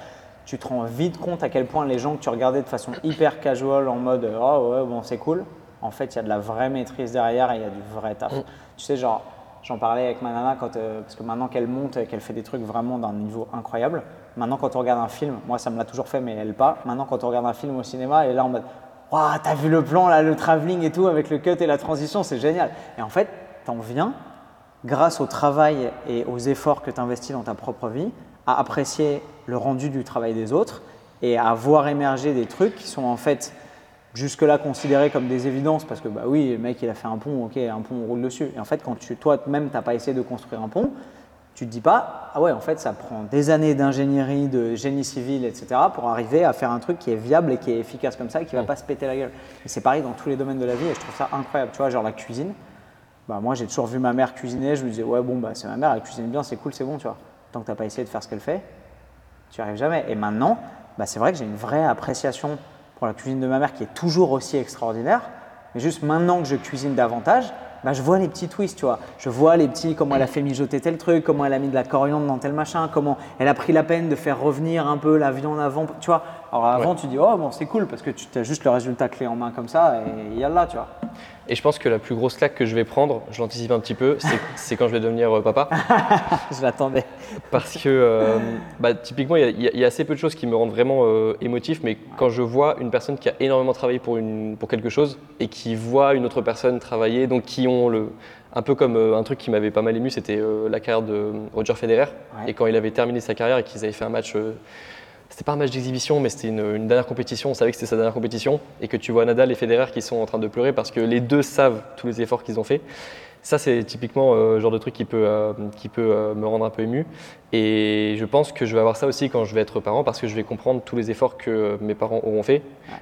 Speaker 2: tu te rends vite compte à quel point les gens que tu regardais de façon hyper casual, en mode oh ouais, bon, c'est cool, en fait, il y a de la vraie maîtrise derrière et il y a du vrai taf. Tu sais, genre, j'en parlais avec ma nana quand, euh, parce que maintenant qu'elle monte et qu'elle fait des trucs vraiment d'un niveau incroyable, maintenant quand on regarde un film, moi ça me l'a toujours fait, mais elle pas, maintenant quand on regarde un film au cinéma, elle est là en mode Waouh, t'as vu le plan là, le travelling et tout avec le cut et la transition, c'est génial. Et en fait, t'en viens, grâce au travail et aux efforts que tu investis dans ta propre vie, à apprécier le rendu du travail des autres et à voir émerger des trucs qui sont en fait jusque-là considérés comme des évidences parce que bah oui, le mec il a fait un pont, ok, un pont on roule dessus. Et en fait, quand tu, toi-même t'as pas essayé de construire un pont, tu te dis pas, ah ouais, en fait, ça prend des années d'ingénierie, de génie civil, etc., pour arriver à faire un truc qui est viable et qui est efficace comme ça et qui va pas se péter la gueule. Et c'est pareil dans tous les domaines de la vie et je trouve ça incroyable. Tu vois, genre la cuisine, bah moi j'ai toujours vu ma mère cuisiner, je me disais, ouais, bon, bah c'est ma mère, elle cuisine bien, c'est cool, c'est bon, tu vois. Tant que t'as pas essayé de faire ce qu'elle fait, tu n'y arrives jamais. Et maintenant, bah, c'est vrai que j'ai une vraie appréciation pour la cuisine de ma mère qui est toujours aussi extraordinaire. Mais juste maintenant que je cuisine davantage, bah, je vois les petits twists, tu vois. Je vois les petits, comment elle a fait mijoter tel truc, comment elle a mis de la coriandre dans tel machin, comment elle a pris la peine de faire revenir un peu la viande avant, tu vois. Alors avant, tu dis, oh bon, c'est cool parce que tu as juste le résultat clé en main comme ça et yallah, tu vois.
Speaker 3: Et je pense que la plus grosse claque que je vais prendre, je l'anticipe un petit peu, c'est- quand je vais devenir euh, papa.
Speaker 2: Je l'attendais.
Speaker 3: Parce que euh, bah, typiquement, il y a- y, assez peu de choses qui me rendent vraiment euh, émotif, mais quand je vois une personne qui a énormément travaillé pour, une, pour quelque chose et qui voit une autre personne travailler, donc qui ont le. Un peu comme euh, un truc qui m'avait pas mal ému, c'était la carrière de Roger Federer.
Speaker 2: Ouais.
Speaker 3: Et quand il avait terminé sa carrière et qu'ils avaient fait un match c'était pas un match d'exhibition, mais c'était une, une dernière compétition. On savait que c'était sa dernière compétition et que tu vois Nadal et Federer qui sont en train de pleurer parce que les deux savent tous les efforts qu'ils ont fait. Ça, c'est typiquement euh, le genre de truc qui peut, euh, qui peut euh, me rendre un peu ému. Et je pense que je vais avoir ça aussi quand je vais être parent parce que je vais comprendre tous les efforts que mes parents auront fait.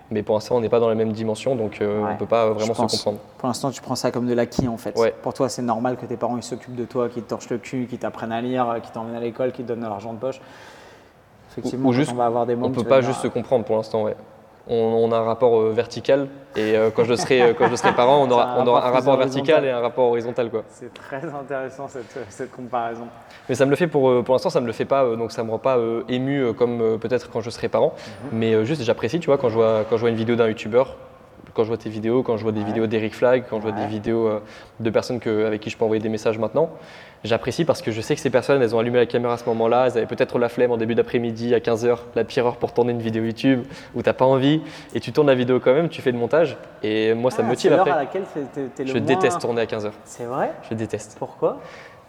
Speaker 3: Mais pour l'instant, on n'est pas dans la même dimension, donc euh, on ne peut pas vraiment se comprendre.
Speaker 2: Pour l'instant, tu prends ça comme de l'acquis en fait.
Speaker 3: Ouais.
Speaker 2: Pour toi, c'est normal que tes parents ils s'occupent de toi, qu'ils te torchent le cul, qu'ils t'apprennent à lire, qu'ils t'emmènent à l'école, qu'ils te donnent de l'argent de poche. Effectivement,
Speaker 3: ou juste,
Speaker 2: on va avoir des
Speaker 3: On
Speaker 2: moments.
Speaker 3: ne peut pas juste se comprendre pour l'instant. Ouais. On, on a un rapport euh, vertical et euh, quand, je serai, euh, quand je serai parent, on aura,
Speaker 2: un
Speaker 3: on aura
Speaker 2: rapport
Speaker 3: un rapport vertical et un rapport horizontal. Quoi.
Speaker 2: C'est très intéressant cette, cette comparaison.
Speaker 3: Mais ça me le fait pour, euh, pour l'instant, ça me le fait pas, euh, donc ça me rend pas euh, ému euh, comme euh, peut-être quand je serai parent.
Speaker 2: Mhm.
Speaker 3: Mais euh, juste, j'apprécie, tu vois, quand je vois, quand je vois une vidéo d'un youtubeur, quand je vois tes vidéos, quand je vois des
Speaker 2: Ouais.
Speaker 3: vidéos d'Eric Flag, quand je vois
Speaker 2: Ouais.
Speaker 3: des vidéos euh, de personnes que, avec qui je peux envoyer des messages maintenant, j'apprécie parce que je sais que ces personnes, elles ont allumé la caméra à ce moment-là, elles avaient peut-être la flemme en début d'après-midi à 15h, la pire heure pour tourner une vidéo YouTube où t'as pas envie et tu tournes la vidéo quand même, tu fais le montage et moi ça me
Speaker 2: Ah,
Speaker 3: motive
Speaker 2: c'est l'heure
Speaker 3: après.
Speaker 2: à laquelle le
Speaker 3: Je
Speaker 2: moins-
Speaker 3: déteste tourner à 15h,
Speaker 2: C'est vrai?
Speaker 3: Je déteste.
Speaker 2: Pourquoi?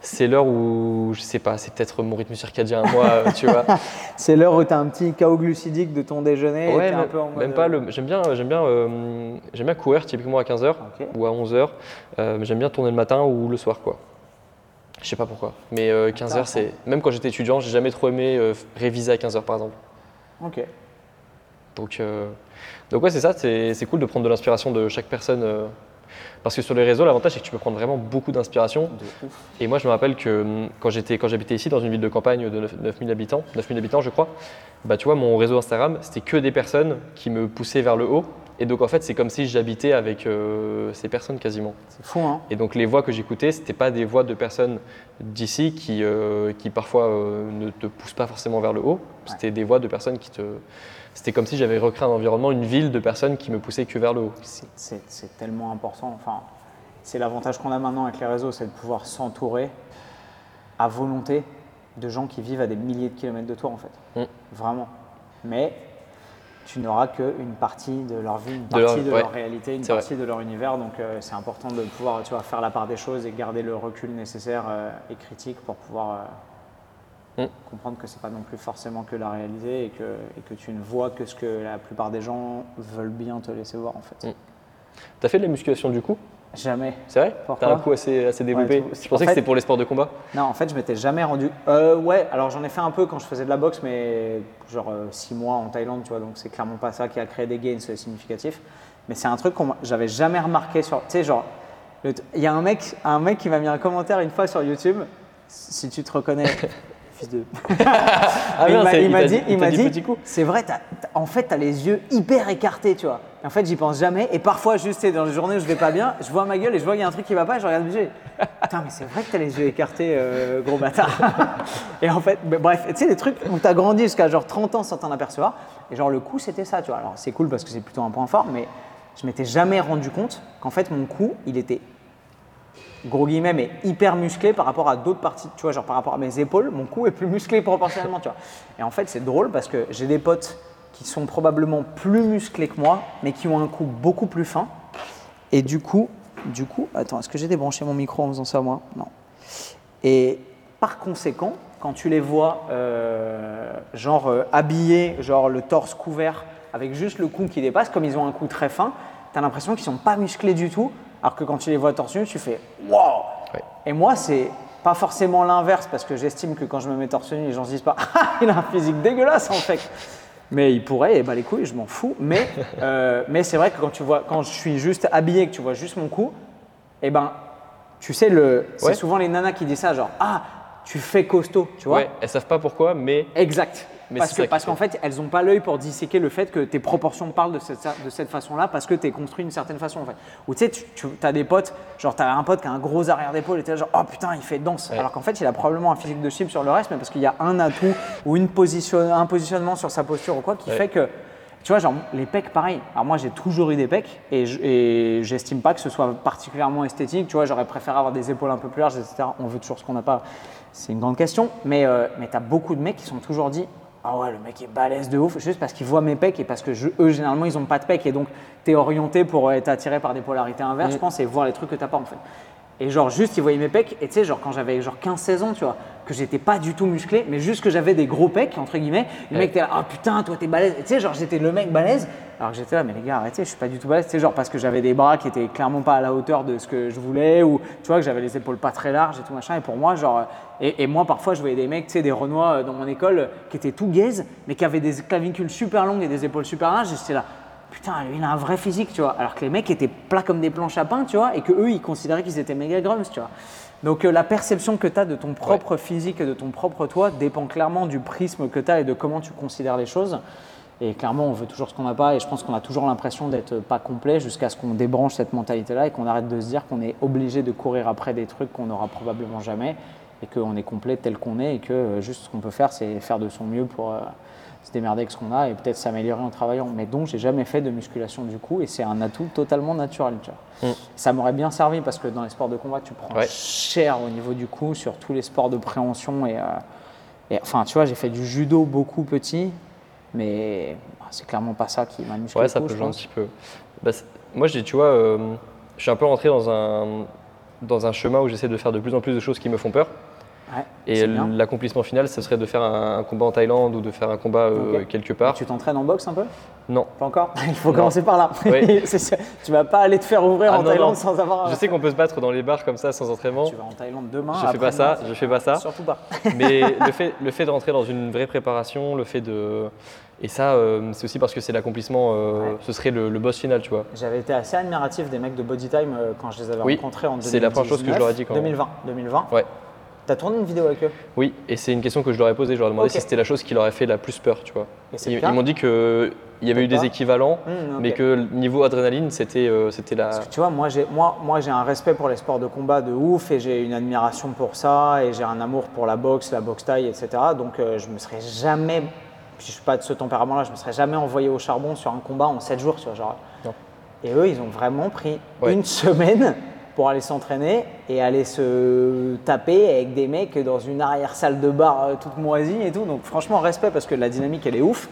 Speaker 3: C'est l'heure où, je sais pas, c'est peut-être mon rythme circadien à moi, euh, tu vois.
Speaker 2: C'est l'heure où tu as un petit chaos glucidique de ton déjeuner. et
Speaker 3: Ouais,
Speaker 2: un
Speaker 3: même,
Speaker 2: peu en mode,
Speaker 3: même pas
Speaker 2: euh,
Speaker 3: le. J'aime bien, j'aime bien, euh, j'aime bien courir typiquement à 15h
Speaker 2: Ok.
Speaker 3: ou à 11h. euh, mais j'aime bien tourner le matin ou le soir, quoi. Je sais pas pourquoi. Mais euh, 15h,
Speaker 2: Intéressant.
Speaker 3: c'est. Même quand j'étais étudiant, j'ai jamais trop aimé euh, réviser à 15h par exemple.
Speaker 2: Ok.
Speaker 3: Donc, euh, donc ouais, c'est ça. C'est c'est cool de prendre de l'inspiration de chaque personne. Parce que sur les réseaux, l'avantage, c'est que tu peux prendre vraiment beaucoup d'inspiration. Et moi, je me rappelle que hum, quand j'habitais ici, dans une ville de campagne de 9 9000 habitants, 9000 habitants, je crois, bah, tu vois, mon réseau Instagram, c'était que des personnes qui me poussaient vers le haut. Et donc, en fait, c'est comme si j'habitais avec euh, ces personnes quasiment.
Speaker 2: C'est fou, hein
Speaker 3: Et donc, les voix que j'écoutais, c'était pas des voix de personnes d'ici qui, euh, qui parfois euh, ne te poussent pas forcément vers le haut. C'était des voix de personnes qui te. C'était comme si j'avais recréé un environnement, une ville de personnes qui me poussaient que vers le haut.
Speaker 2: C'est- tellement important. Enfin, c'est l'avantage qu'on a maintenant avec les réseaux, c'est de pouvoir s'entourer à volonté de gens qui vivent à des milliers de kilomètres de toi, en fait.
Speaker 3: Mm.
Speaker 2: Vraiment. Mais tu n'auras qu'une partie de leur vie, une
Speaker 3: De leur-
Speaker 2: partie de
Speaker 3: ouais.
Speaker 2: leur réalité, une
Speaker 3: vrai.
Speaker 2: partie de leur univers. Donc, euh, c'est important de pouvoir tu vois, faire la part des choses et garder le recul nécessaire euh, et critique pour pouvoir euh,
Speaker 3: Mm.
Speaker 2: comprendre que c'est pas non plus forcément que la réalité et que, et que tu ne vois que ce que la plupart des gens veulent bien te laisser voir, en fait.
Speaker 3: Mm. T'as fait de la musculation du coup?
Speaker 2: Jamais.
Speaker 3: C'est vrai? T'as un coup assez, assez développé?
Speaker 2: Tout-
Speaker 3: Je pensais
Speaker 2: en
Speaker 3: que c'était pour les sports de combat.
Speaker 2: Non, en fait, je m'étais jamais rendu. Euh, ouais, alors j'en ai fait un peu quand je faisais de la boxe, mais genre 6 mois en Thaïlande, tu vois, donc c'est clairement pas ça qui a créé des gains euh, significatifs. Mais c'est un truc m'a- j'avais jamais remarqué sur. Tu sais, genre, il y a un mec, un mec qui m'a mis un commentaire une fois sur YouTube, si tu te reconnais. Fils de.
Speaker 3: Ah
Speaker 2: il m'a- il m'a dit, il m'a dit,
Speaker 3: coup.
Speaker 2: c'est vrai, t'as- t'as- en fait, tu as les yeux hyper écartés, tu vois. En fait, j'y pense jamais. Et parfois, juste dans les journées où je vais pas bien, je vois ma gueule et je vois qu'il y a un truc qui va pas, et je regarde le budget. Putain, mais c'est vrai que tu as les yeux écartés, euh, gros bâtard. et en fait, bah, bref, tu sais, des trucs où tu as grandi jusqu'à genre 30 ans sans t'en apercevoir. Et genre, le cou, c'était ça, tu vois. Alors, c'est cool parce que c'est plutôt un point fort, mais je m'étais jamais rendu compte qu'en fait, mon cou, il était gros guillemets, mais hyper musclé par rapport à d'autres parties, tu vois, genre par rapport à mes épaules, mon cou est plus musclé proportionnellement, tu vois. Et en fait, c'est drôle parce que j'ai des potes qui sont probablement plus musclés que moi, mais qui ont un cou beaucoup plus fin. Et du coup, du coup, attends, est-ce que j'ai débranché mon micro en faisant ça, moi? Non. Et par conséquent, quand tu les vois, euh, genre euh, habillés, genre le torse couvert, avec juste le cou qui dépasse, comme ils ont un cou très fin, tu as l'impression qu'ils sont pas musclés du tout, alors que quand tu les vois torse nu, tu fais wow
Speaker 3: Ouais.
Speaker 2: Et moi, c'est pas forcément l'inverse, parce que j'estime que quand je me mets torse nu, les gens se disent pas ah, il a un physique dégueulasse en fait. Mais il pourrait, et bah les couilles, je m'en fous. Mais, euh, mais c'est vrai que quand tu vois, quand je suis juste habillé, que tu vois juste mon cou, et ben, tu sais, le, c'est
Speaker 3: Ouais.
Speaker 2: souvent les nanas qui disent ça, genre ah, tu fais costaud, tu vois.
Speaker 3: Ouais, elles savent pas pourquoi, mais
Speaker 2: Exact.
Speaker 3: Mais
Speaker 2: parce
Speaker 3: fait.
Speaker 2: qu'en fait, elles n'ont pas l'œil pour disséquer le fait que tes proportions parlent de cette, de cette façon-là parce que tu es construit d'une certaine façon. En fait. Ou tu sais, tu, as des potes, genre tu as un pote qui a un gros arrière d'épaule et tu es genre, oh putain, il fait danse.
Speaker 3: Ouais.
Speaker 2: Alors qu'en fait, il a probablement un physique de chip sur le reste, mais parce qu'il y a un atout ou une position, un positionnement sur sa posture ou quoi qui
Speaker 3: Ouais.
Speaker 2: fait que. Tu vois, genre les pecs, pareil. Alors moi, j'ai toujours eu des pecs et je- et j'estime pas que ce soit particulièrement esthétique. Tu vois, j'aurais préféré avoir des épaules un peu plus larges, etc. On veut toujours ce qu'on n'a pas. C'est une grande question. Mais, euh, mais tu as beaucoup de mecs qui sont toujours dit Ah ouais, le mec est balèze de ouf, juste parce qu'ils voient mes pecs et parce que je- eux, généralement, ils n'ont pas de pecs. Et donc, tu es orienté pour être attiré par des polarités inverses, je pense, et voir les trucs que tu pas en fait. Et genre, juste, ils voyaient mes pecs. Et tu sais, genre, quand j'avais genre 15-16 ans, tu vois, que j'étais pas du tout musclé, mais juste que j'avais des gros pecs, entre guillemets. Le
Speaker 3: Ouais.
Speaker 2: mec était là, ah putain, toi t'es balèze. Tu sais, genre j'étais le mec balèze, alors que j'étais là, mais les gars, arrêtez, je suis pas du tout balèze. Tu sais, genre parce que j'avais des bras qui étaient clairement pas à la hauteur de ce que je voulais, ou tu vois, que j'avais les épaules pas très larges et tout machin. Et pour moi, genre, et, et moi parfois je voyais des mecs, tu sais, des Renois euh, dans mon école euh, qui étaient tout gaze, mais qui avaient des clavicules super longues et des épaules super larges. Et j'étais là, putain, lui, il a un vrai physique, tu vois. Alors que les mecs étaient plats comme des planches à pain, tu vois, et que eux, ils considéraient qu'ils étaient méga grums, tu vois. Donc euh, la perception que tu as de ton propre physique et de ton propre toi dépend clairement du prisme que tu as et de comment tu considères les choses. Et clairement, on veut toujours ce qu'on n'a pas, et je pense qu'on a toujours l'impression d'être pas complet jusqu'à ce qu'on débranche cette mentalité-là et qu'on arrête de se dire qu'on est obligé de courir après des trucs qu'on n'aura probablement jamais, et qu'on est complet tel qu'on est, et que euh, juste ce qu'on peut faire, c'est faire de son mieux pour euh, se démerder avec ce qu'on a et peut-être s'améliorer en travaillant. Mais donc, j'ai jamais fait de musculation du coup, et c'est un atout totalement naturel. Tu vois.
Speaker 3: Mm.
Speaker 2: Ça m'aurait bien servi parce que dans les sports de combat, tu prends
Speaker 3: Ouais.
Speaker 2: cher au niveau du coup sur tous les sports de préhension. Et, euh, et enfin, tu vois, j'ai fait du judo beaucoup petit, mais bah, c'est clairement pas ça qui m'a musclé.
Speaker 3: Ouais, ça
Speaker 2: coup,
Speaker 3: peut
Speaker 2: je
Speaker 3: jouer un petit peu. Bah, moi, j'ai, tu vois, euh, je suis un peu rentré dans un, dans un chemin où j'essaie de faire de plus en plus de choses qui me font peur.
Speaker 2: Ouais,
Speaker 3: Et l'accomplissement final, ce serait de faire un, un combat en Thaïlande ou de faire un combat euh, quelque part.
Speaker 2: Tu t'entraînes en boxe un peu?
Speaker 3: Non.
Speaker 2: Pas encore? Il faut
Speaker 3: Non.
Speaker 2: commencer par là.
Speaker 3: Oui.
Speaker 2: Tu vas pas aller te faire ouvrir
Speaker 3: Ah,
Speaker 2: en
Speaker 3: non,
Speaker 2: Thaïlande
Speaker 3: non.
Speaker 2: sans avoir.
Speaker 3: Je sais qu'on peut se battre dans les bars comme ça sans entraînement,
Speaker 2: Tu vas en Thaïlande demain.
Speaker 3: Je fais pas ça, je fais pas ça.
Speaker 2: Surtout pas.
Speaker 3: mais le fait, le fait de rentrer dans une vraie préparation, le fait de. Et ça, euh, c'est aussi parce que c'est l'accomplissement, euh,
Speaker 2: Ouais.
Speaker 3: ce serait le, le boss final, tu vois.
Speaker 2: J'avais été assez admiratif des mecs de Bodytime euh, quand je les avais
Speaker 3: Oui,
Speaker 2: rencontrés en 2019.
Speaker 3: c'est la première chose que je leur ai dit quand-
Speaker 2: 2020. 2020.
Speaker 3: Ouais.
Speaker 2: T'as tourné une vidéo avec eux?
Speaker 3: Oui, et c'est une question que je leur ai posée. Je leur ai demandé si c'était la chose qui leur aurait fait la plus peur, tu vois. Ils, m'ont dit qu'il y avait eu des équivalents,
Speaker 2: Mmh,
Speaker 3: mais que le niveau adrénaline, c'était euh, c'était la.
Speaker 2: Parce que tu vois, moi j'ai moi, un respect pour les sports de combat de ouf et j'ai une admiration pour ça et j'ai un amour pour la boxe, la boxe taille, etc. Donc euh, je me serais jamais, puis je suis pas de ce tempérament-là, je me serais jamais envoyé au charbon sur un combat en 7 jours, tu vois. Genre.
Speaker 3: Non.
Speaker 2: Et eux, ils ont vraiment pris
Speaker 3: Ouais.
Speaker 2: une semaine pour aller s'entraîner et aller se taper avec des mecs dans une arrière-salle de bar euh, toute moisie et tout. Donc franchement, respect parce que la dynamique, elle est ouf.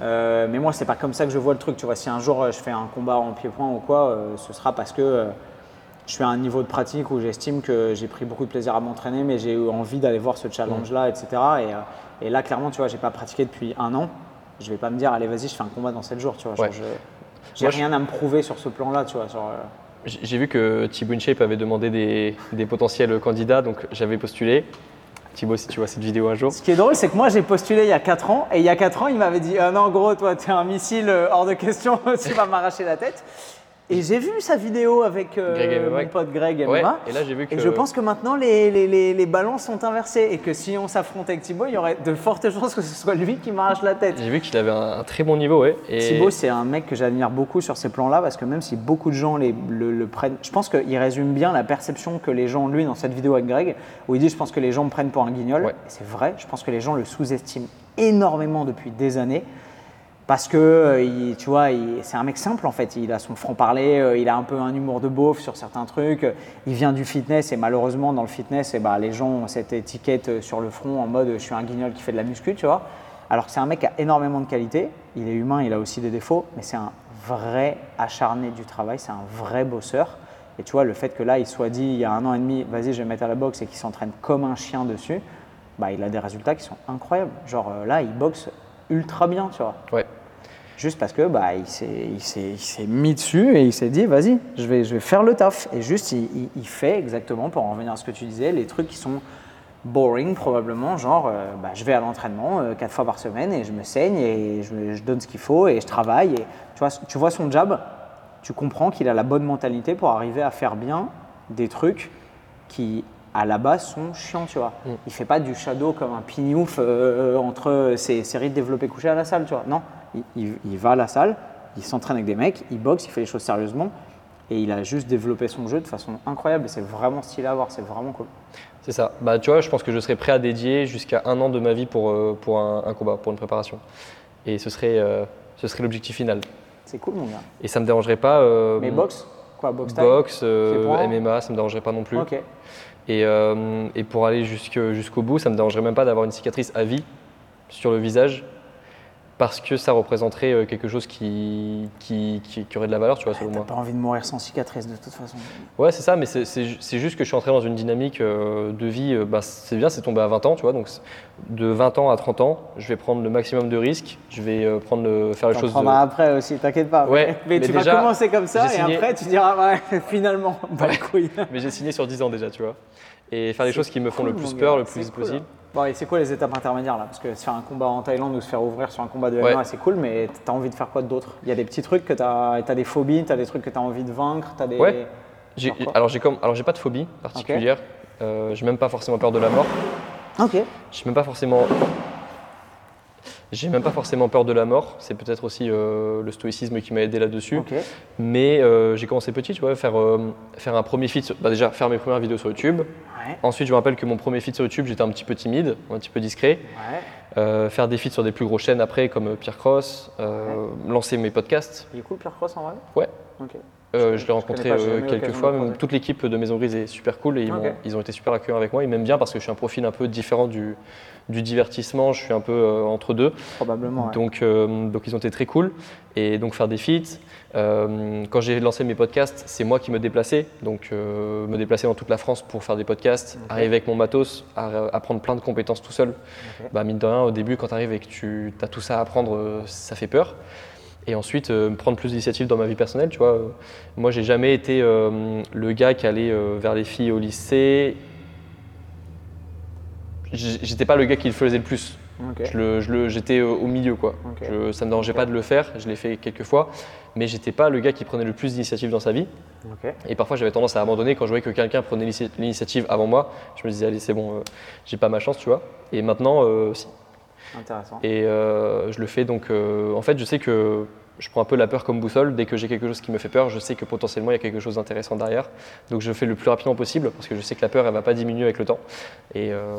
Speaker 2: Euh, mais moi, c'est pas comme ça que je vois le truc. Tu vois, si un jour euh, je fais un combat en pied-point ou quoi, euh, ce sera parce que euh, je suis à un niveau de pratique où j'estime que j'ai pris beaucoup de plaisir à m'entraîner, mais j'ai eu envie d'aller voir ce challenge-là, etc. Et, et là, clairement, tu vois, j'ai pas pratiqué depuis un an. Je vais pas me dire, allez, vas-y, je fais un combat dans 7 jours. Tu vois,
Speaker 3: Ouais.
Speaker 2: j'ai rien à me prouver sur ce plan-là. Tu vois,
Speaker 3: J'ai vu que Thibaut InShape avait demandé des, des potentiels candidats, donc j'avais postulé. Thibaut, si tu vois cette vidéo un jour.
Speaker 2: Ce qui est drôle, c'est que moi j'ai postulé il y a 4 ans et il y a 4 ans il m'avait dit Ah non, gros, toi t'es un missile euh, hors de question, tu vas m'arracher la tête. Et j'ai vu sa vidéo avec euh,
Speaker 3: Greg
Speaker 2: mon pote Greg
Speaker 3: Ouais,
Speaker 2: MMA.
Speaker 3: et là j'ai vu que.
Speaker 2: Et je pense que maintenant les, les, les, les ballons sont inversés et que si on s'affrontait avec Thibaut, il y aurait de fortes chances que ce soit lui qui m'arrache la tête.
Speaker 3: J'ai vu qu'il avait un, un très bon niveau, ouais. Et
Speaker 2: Thibaut, c'est un mec que j'admire beaucoup sur ces plans-là parce que même si beaucoup de gens les- le, le prennent, je pense qu'il résume bien la perception que les gens, lui, dans cette vidéo avec Greg, où il dit Je pense que les gens me prennent pour un guignol.
Speaker 3: Ouais.
Speaker 2: C'est vrai, je pense que les gens le sous-estiment énormément depuis des années. Parce que, euh, tu vois, c'est un mec simple en fait. Il a son franc-parler, euh, il a un peu un humour de beauf sur certains trucs. Il vient du fitness et malheureusement, dans le fitness, eh ben, les gens ont cette étiquette euh, sur le front en mode je suis un guignol qui fait de la muscu, tu vois. Alors que c'est un mec qui a énormément de qualités. Il est humain, il a aussi des défauts, mais c'est un vrai acharné du travail, c'est un vrai bosseur. Et tu vois, le fait que là, il soit dit il y a un an et demi, vas-y, je vais me mettre à la boxe et qu'il s'entraîne comme un chien dessus, bah, il a des résultats qui sont incroyables. Genre là, il boxe ultra bien, tu vois.
Speaker 3: Ouais.
Speaker 2: Juste parce que bah, il s'est mis dessus et il s'est dit vas-y, je vais, je vais faire le taf. Et juste, il, il- fait exactement, pour en revenir à ce que tu disais, les trucs qui sont boring probablement, genre euh, bah, je vais à l'entraînement euh, quatre fois par semaine et je me saigne et je, donne ce qu'il faut et je travaille. Et, tu, vois, tu vois son jab, tu comprends qu'il a la bonne mentalité pour arriver à faire bien des trucs qui à la base sont chiants, tu vois. Il fait pas du shadow comme un pignouf euh, entre ses séries de développé couché à la salle, tu vois. Non, il, il- il va à la salle, il s'entraîne avec des mecs, il boxe, il fait les choses sérieusement et il a juste développé son jeu de façon incroyable et c'est vraiment stylé à voir, c'est vraiment cool.
Speaker 3: C'est ça. Bah, tu vois, je pense que je serais prêt à dédier jusqu'à un an de ma vie pour, euh, pour un, un combat, pour une préparation. Et ce serait, euh, ce serait l'objectif final.
Speaker 2: C'est cool mon gars.
Speaker 3: Et ça me dérangerait pas. euh,
Speaker 2: Mais boxe? Quoi, boxe
Speaker 3: boxe, MMA, ça me dérangerait pas non plus.
Speaker 2: Ok.
Speaker 3: Et, euh, et pour aller jusqu'au bout, ça me dérangerait même pas d'avoir une cicatrice à vie sur le visage. Parce que ça représenterait euh, quelque chose qui, qui, qui- qui aurait de la valeur, tu vois, selon moi.
Speaker 2: pas envie de mourir sans cicatrice de toute façon.
Speaker 3: Ouais, c'est ça, mais c'est- c'est ju- c'est juste que je suis entré dans une dynamique euh, de vie. euh, bah, c'est bien, c'est tombé à 20 ans, tu vois. Donc, de 20 ans à 30 ans, je vais prendre le maximum de risques. Je vais prendre le, faire les choses. de-
Speaker 2: prendras après aussi, t'inquiète pas.
Speaker 3: Ouais,
Speaker 2: mais,
Speaker 3: mais
Speaker 2: tu
Speaker 3: déjà,
Speaker 2: vas commencer comme ça et
Speaker 3: signé-
Speaker 2: après tu diras ouais, finalement, pas de couilles.
Speaker 3: Mais j'ai signé sur 10 ans déjà, tu vois. Et faire les choses qui me font le plus peur,
Speaker 2: gars,
Speaker 3: le plus
Speaker 2: cool,
Speaker 3: possible.
Speaker 2: hein. Bon, et c'est quoi les étapes intermédiaires là? Parce que se faire un combat en Thaïlande ou se faire ouvrir sur un combat de
Speaker 3: Ouais.
Speaker 2: MMA, c'est cool, mais t'as envie de faire quoi d'autre? Il y a des petits trucs que t'as as des phobies, t'as des trucs que t'as envie de vaincre, t'as des.
Speaker 3: Ouais. J'ai- alors j'ai comme, alors j'ai pas de phobie particulière. Euh, j'ai même pas forcément peur de la mort.
Speaker 2: Ok.
Speaker 3: J'ai même pas forcément. J'ai même pas forcément peur de la mort. C'est peut-être aussi euh, le stoïcisme qui m'a aidé là-dessus. Mais euh, j'ai commencé petit, tu vois, faire, euh, faire un premier feed. sur- bah, déjà, faire mes premières vidéos sur YouTube.
Speaker 2: Ouais.
Speaker 3: Ensuite, je me rappelle que mon premier feed sur YouTube, j'étais un petit peu timide, un petit peu discret.
Speaker 2: Ouais.
Speaker 3: Faire des feeds sur des plus grosses chaînes après, comme Pierre Cross. lancer mes podcasts.
Speaker 2: Il est cool Pierre Cross en vrai?
Speaker 3: Ouais. Euh,
Speaker 2: Je-
Speaker 3: je l'ai rencontré
Speaker 2: pas,
Speaker 3: quelques fois. Même toute l'équipe de Maison Grise est super cool et ils ont été super accueillants avec moi. Ils m'aiment bien parce que je suis un profil un peu différent du, du divertissement. Je suis un peu euh, entre deux.
Speaker 2: Probablement. ouais.
Speaker 3: Donc, euh, donc ils ont été très cool. Et donc faire des feats. Euh, quand j'ai lancé mes podcasts, c'est moi qui me déplaçais. Donc me déplacer dans toute la France pour faire des podcasts, arriver avec mon matos, à- apprendre plein de compétences tout seul. Bah, mine de rien, au début, quand tu arrives et que tu as tout ça à apprendre, ça fait peur. Et ensuite, prendre plus d'initiatives dans ma vie personnelle. Tu vois, moi, j'ai jamais été le gars qui allait vers les filles au lycée. J'étais pas le gars qui le faisait le plus.
Speaker 2: Ok.
Speaker 3: Je le- je le- J'étais euh, au milieu, quoi. Je- ça me dérangeait pas de le faire. Je l'ai fait quelques fois, mais j'étais pas le gars qui prenait le plus d'initiatives dans sa vie. Et parfois, j'avais tendance à abandonner quand je voyais que quelqu'un prenait l'initiative avant moi. Je me disais, allez, c'est bon, euh, j'ai pas ma chance, tu vois. Et maintenant, euh, si.
Speaker 2: Intéressant.
Speaker 3: Et euh, je le fais donc. en fait, je sais que je prends un peu la peur comme boussole. Dès que j'ai quelque chose qui me fait peur, je sais que potentiellement il y a quelque chose d'intéressant derrière. Donc je fais le plus rapidement possible parce que je sais que la peur, elle va pas diminuer avec le temps. Et, euh,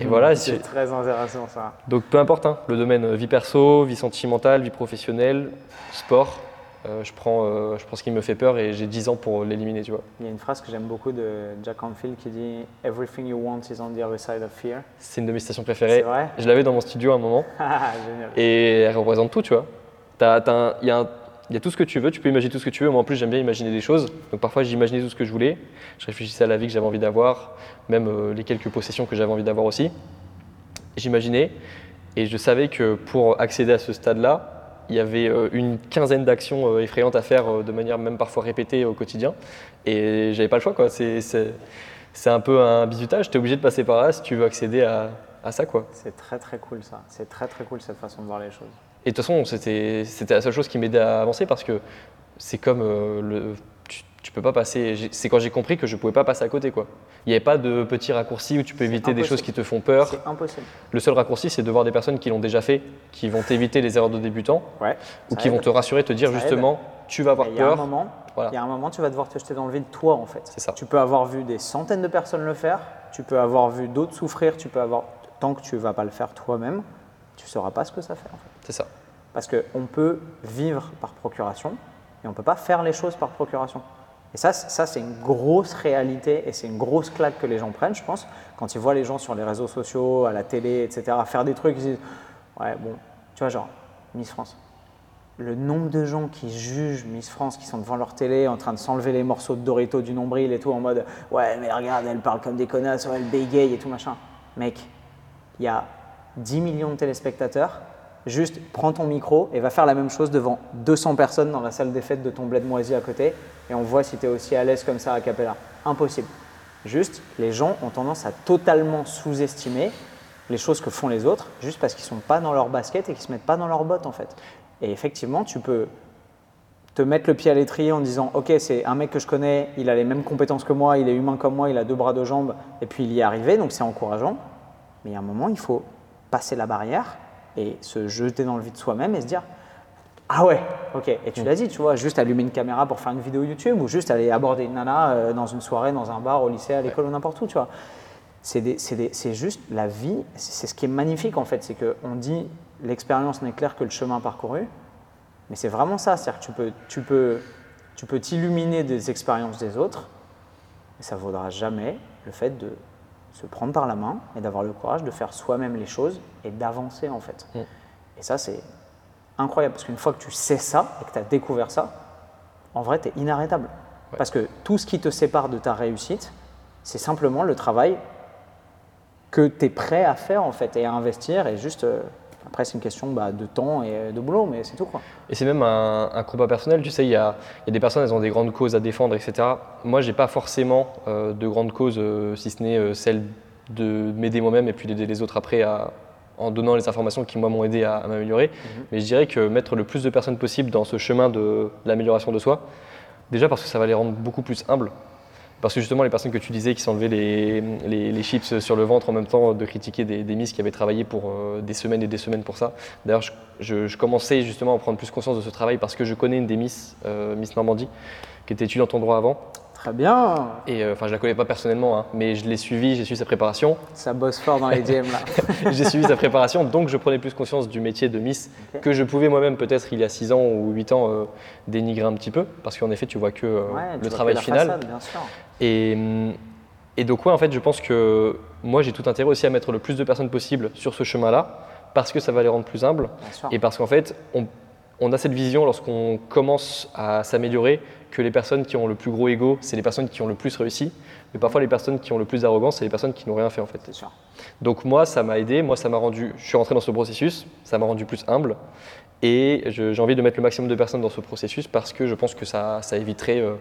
Speaker 3: et voilà.
Speaker 2: C'est très intéressant ça.
Speaker 3: donc peu importe hein, le domaine, euh, vie perso, vie sentimentale, vie professionnelle, sport. euh, je, prends, euh, je prends ce qui me fait peur et j'ai 10 ans pour l'éliminer, tu vois.
Speaker 2: Il y a une phrase que j'aime beaucoup de Jack Canfield qui dit Everything you want is on the other side of fear.
Speaker 3: C'est une de mes citations
Speaker 2: C'est
Speaker 3: préférées.
Speaker 2: vrai?
Speaker 3: Je l'avais dans mon studio à un moment.
Speaker 2: Génial.
Speaker 3: Et elle représente tout, tu vois. Il y, a tout ce que tu veux, tu peux imaginer tout ce que tu veux. Moi, en plus, j'aime bien imaginer des choses. Donc, parfois, j'imaginais tout ce que je voulais. Je réfléchissais à la vie que j'avais envie d'avoir, même euh, les quelques possessions que j'avais envie d'avoir aussi. J'imaginais. Et je savais que pour accéder à ce stade-là, il y avait euh, une quinzaine d'actions euh, effrayantes à faire de manière même parfois répétée au quotidien. Et j'avais pas le choix, quoi. C'est un peu un bizutage. Tu es obligé de passer par là si tu veux accéder à, à ça, quoi.
Speaker 2: C'est très très cool ça. C'est très très cool cette façon de voir les choses.
Speaker 3: Et de toute façon, c'était la seule chose qui m'aidait à avancer parce que c'est comme euh, le. Tu, tu peux pas passer. C'est quand j'ai compris que je pouvais pas passer à côté, quoi. Il n'y avait pas de petits raccourcis où tu peux éviter des choses qui te font peur.
Speaker 2: C'est impossible.
Speaker 3: Le seul raccourci, c'est de voir des personnes qui l'ont déjà fait, qui vont t'éviter les erreurs de débutants
Speaker 2: Ouais.
Speaker 3: ou qui vont te rassurer, te dire
Speaker 2: Ça aide.
Speaker 3: justement, tu vas avoir
Speaker 2: Il
Speaker 3: peur.
Speaker 2: moment,
Speaker 3: Voilà.
Speaker 2: il y a un moment, tu vas devoir te jeter dans le vide toi en fait.
Speaker 3: C'est ça.
Speaker 2: Tu peux avoir vu des centaines de personnes le faire, tu peux avoir vu d'autres souffrir, tu peux avoir tant que tu vas pas le faire toi-même, tu sauras pas ce que ça fait en fait.
Speaker 3: C'est ça.
Speaker 2: Parce qu'on peut vivre par procuration et on ne peut pas faire les choses par procuration. Et ça, ça c'est une grosse réalité et c'est une grosse claque que les gens prennent, je pense, quand ils voient les gens sur les réseaux sociaux, à la télé, etc., faire des trucs, ils disent Ouais, bon, tu vois, genre, Miss France. Le nombre de gens qui jugent Miss France, qui sont devant leur télé en train de s'enlever les morceaux de Dorito du nombril et tout, en mode Ouais, mais regarde, elle parle comme des connasses, elle bégaye et tout machin. Mec, il y a 10 millions de téléspectateurs. Juste prends ton micro et va faire la même chose devant 200 personnes dans la salle des fêtes de ton bled moisi à côté et on voit si tu es aussi à l'aise comme ça à Capella. Impossible. Juste, les gens ont tendance à totalement sous-estimer les choses que font les autres juste parce qu'ils sont pas dans leur basket et qu'ils se mettent pas dans leurs bottes en fait. Et effectivement, tu peux te mettre le pied à l'étrier en disant ok c'est un mec que je connais, il a les mêmes compétences que moi, il est humain comme moi, il a deux bras deux jambes et puis il y est arrivé donc c'est encourageant. Mais il y a un moment il faut passer la barrière et se jeter dans le vide soi-même et se dire ah ouais ok et tu l'as dit tu vois juste allumer une caméra pour faire une vidéo YouTube ou juste aller aborder une nana euh, dans une soirée dans un bar au lycée à l'école ou n'importe où tu vois. C'est juste la vie, c'est ce qui est magnifique en fait, c'est qu'on dit l'expérience n'est claire que le chemin parcouru, mais c'est vraiment ça, c'est-à-dire que tu peux tu peux tu peux t'illuminer des expériences des autres, mais ça ne vaudra jamais le fait de se prendre par la main et d'avoir le courage de faire soi-même les choses et d'avancer en fait.
Speaker 3: Mm.
Speaker 2: Et ça c'est incroyable. Parce qu'une fois que tu sais ça et que tu as découvert ça, en vrai, tu es inarrêtable. Parce que tout ce qui te sépare de ta réussite, c'est simplement le travail que tu es prêt à faire en fait et à investir et juste euh, après c'est une question bah, de temps et de boulot mais c'est tout quoi.
Speaker 3: Et c'est même un, combat personnel, tu sais, il y a, y a, des personnes, elles ont des grandes causes à défendre, etc. Moi, j'ai pas forcément euh, de grandes causes, euh, si ce n'est celle de m'aider moi-même et puis d'aider les autres après à, en donnant les informations qui moi m'ont aidé à, m'améliorer. Mhm. Mais je dirais que mettre le plus de personnes possible dans ce chemin de l'amélioration de soi, déjà parce que ça va les rendre beaucoup plus humbles, parce que justement, les personnes que tu disais qui s'enlevaient les, les, chips sur le ventre en même temps de critiquer des, des Miss qui avaient travaillé pour euh, des semaines et des semaines pour ça. D'ailleurs, je, commençais justement à prendre plus conscience de ce travail parce que je connais une des Miss, euh, Miss Normandie, qui était étudiante en droit avant
Speaker 2: Très bien.
Speaker 3: Et euh, enfin, je la connais pas personnellement, hein, mais je l'ai suivi, j'ai suivi sa préparation.
Speaker 2: Ça bosse fort dans les DM là.
Speaker 3: j'ai suivi sa préparation, donc je prenais plus conscience du métier de Miss que je pouvais moi-même peut-être il y a 6 ans ou 8 ans euh, dénigrer un petit peu, parce qu'en effet, tu vois que euh, le travail final. bien sûr. Et, et donc ouais, en fait, je pense que moi j'ai tout intérêt aussi à mettre le plus de personnes possible sur ce chemin-là, parce que ça va les rendre plus humbles, et parce qu'en fait, on, on a cette vision lorsqu'on commence à s'améliorer que les personnes qui ont le plus gros ego, c'est les personnes qui ont le plus réussi. Mais parfois, les personnes qui ont le plus d'arrogance, c'est les personnes qui n'ont rien fait en fait.
Speaker 2: Sûr.
Speaker 3: Donc moi, ça m'a aidé, moi, ça m'a rendu, je suis rentré dans ce processus, ça m'a rendu plus humble. Et j'ai envie de mettre le maximum de personnes dans ce processus parce que je pense que ça, ça éviterait euh,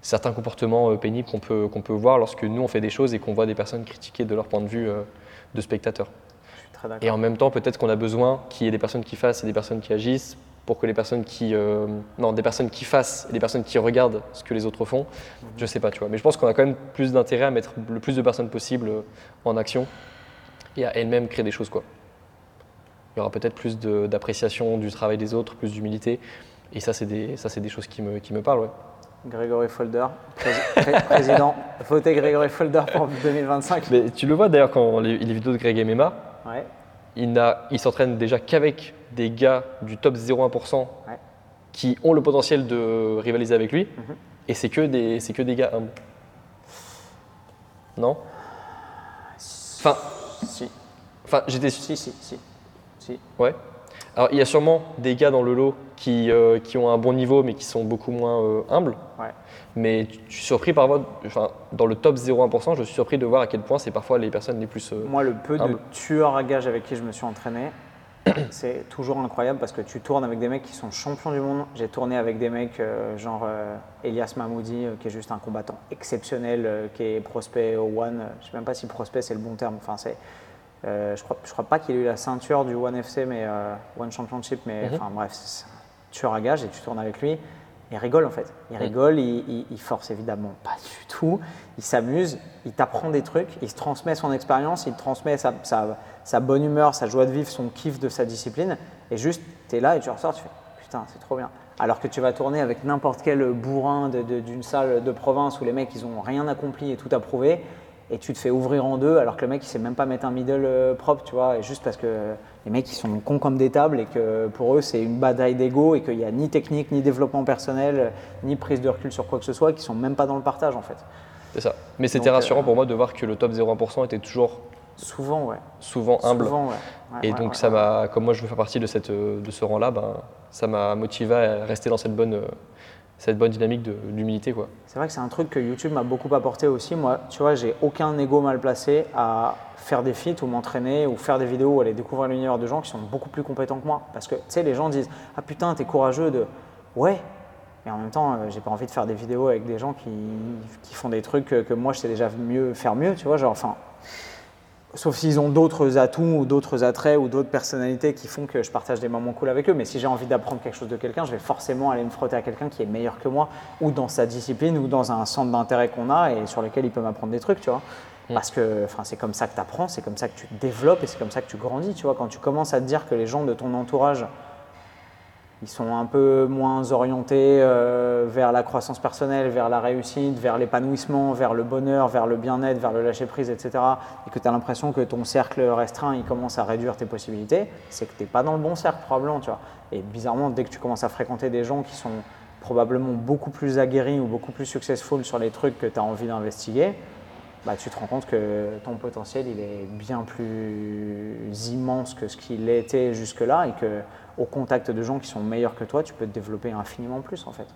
Speaker 3: certains comportements euh, pénibles qu'on peut, qu'on peut voir lorsque nous, on fait des choses et qu'on voit des personnes critiquer de leur point de vue euh, de spectateurs. Et en même temps, peut-être qu'on a besoin qu'il y ait des personnes qui fassent et des personnes qui agissent pour que les personnes qui euh, non des personnes qui fassent et des personnes qui regardent ce que les autres font je mhm. je sais pas tu vois mais je pense qu'on a quand même plus d'intérêt à mettre le plus de personnes possible euh, en action et à elles-mêmes créer des choses quoi il y aura peut-être plus d'appréciation du travail des autres plus d'humilité et ça c'est des ça c'est des choses qui me qui me parlent ouais.
Speaker 2: Grégory Folder, président, votez Grégory Folder pour 2025.
Speaker 3: Mais tu le vois d'ailleurs quand les, vidéos de Greg MMA, ouais il, s'entraîne déjà qu'avec des gars du top 0,1% qui ont le potentiel de rivaliser avec lui. Mhm. Et c'est que, des, que des gars humbles. Non? Enfin.
Speaker 2: Si.
Speaker 3: Enfin, j'étais.
Speaker 2: Si, si, si. si.
Speaker 3: Ouais. Alors, il y a sûrement des gars dans le lot qui, euh, qui ont un bon niveau, mais qui sont beaucoup moins euh, humbles.
Speaker 2: Ouais.
Speaker 3: Mais je suis surpris par enfin, dans le top 0,1%, je suis surpris de voir à quel point c'est parfois les personnes les plus. Euh,
Speaker 2: Moi, le peu de tueurs à gages avec qui je me suis entraîné, c'est toujours incroyable parce que tu tournes avec des mecs qui sont champions du monde. J'ai tourné avec des mecs genre Elias Mahmoudi, qui est juste un combattant exceptionnel, qui est prospect au One. Je ne sais même pas si prospect c'est le bon terme. Enfin, c'est euh, je crois, je crois pas qu'il ait eu la ceinture du One FC, mais euh, One Championship, mais mhm. enfin bref, c'est un tueur à gage et tu tournes avec lui. Il rigole en fait. Il rigole, il, force évidemment pas du tout. Il s'amuse, il t'apprend des trucs, il se transmet son expérience, il transmet sa, sa, bonne humeur, sa joie de vivre, son kiff de sa discipline. Et juste, tu es là et tu ressors, tu fais putain, c'est trop bien. Alors que tu vas tourner avec n'importe quel bourrin d'une salle de province où les mecs ils ont rien accompli et tout approuvé et tu te fais ouvrir en deux alors que le mec il sait même pas mettre un middle euh, propre, tu vois, et juste parce que les mecs ils sont cons comme des tables et que pour eux c'est une bataille d'ego et qu'il n'y a ni technique, ni développement personnel, ni prise de recul sur quoi que ce soit, qui sont même pas dans le partage en fait.
Speaker 3: C'est ça. Mais c'était rassurant euh, pour moi de voir que le top 0,1% était toujours
Speaker 2: souvent, ouais.
Speaker 3: souvent humble.
Speaker 2: Souvent, ouais.
Speaker 3: et donc ça m'a, comme moi je veux faire partie de, cette, de ce rang-là, ben, ça m'a motivé à rester dans cette bonne cette bonne dynamique d'humilité.
Speaker 2: C'est vrai que c'est un truc que YouTube m'a beaucoup apporté aussi. Moi, tu vois, j'ai aucun ego mal placé à faire des feats ou m'entraîner ou faire des vidéos ou aller découvrir l'univers de gens qui sont beaucoup plus compétents que moi. Parce que, tu sais, les gens disent Ah putain, t'es courageux de. Ouais, mais en même temps, euh, j'ai pas envie de faire des vidéos avec des gens qui, font des trucs que, que, moi je sais déjà mieux faire mieux, tu vois. Genre, enfin, Sauf s'ils ont d'autres atouts ou d'autres attraits ou d'autres personnalités qui font que je partage des moments cool avec eux. Mais si j'ai envie d'apprendre quelque chose de quelqu'un, je vais forcément aller me frotter à quelqu'un qui est meilleur que moi ou dans sa discipline ou dans un centre d'intérêt qu'on a et sur lequel il peut m'apprendre des trucs, tu vois. Mm. Parce que c'est comme ça que tu apprends, c'est comme ça que tu te développes et c'est comme ça que tu grandis, tu vois. Quand tu commences à te dire que les gens de ton entourage ils sont un peu moins orientés euh, vers la croissance personnelle, vers la réussite, vers l'épanouissement, vers le bonheur, vers le bien-être, vers le lâcher-prise, etc. Et que tu as l'impression que ton cercle restreint, il commence à réduire tes possibilités, c'est que tu n'es pas dans le bon cercle probablement. Tu vois. Et bizarrement, dès que tu commences à fréquenter des gens qui sont probablement beaucoup plus aguerris ou beaucoup plus successful sur les trucs que tu as envie d'investiguer, bah, tu te rends compte que ton potentiel il est bien plus immense que ce qu'il était jusque-là et que au contact de gens qui sont meilleurs que toi, tu peux te développer infiniment plus en fait.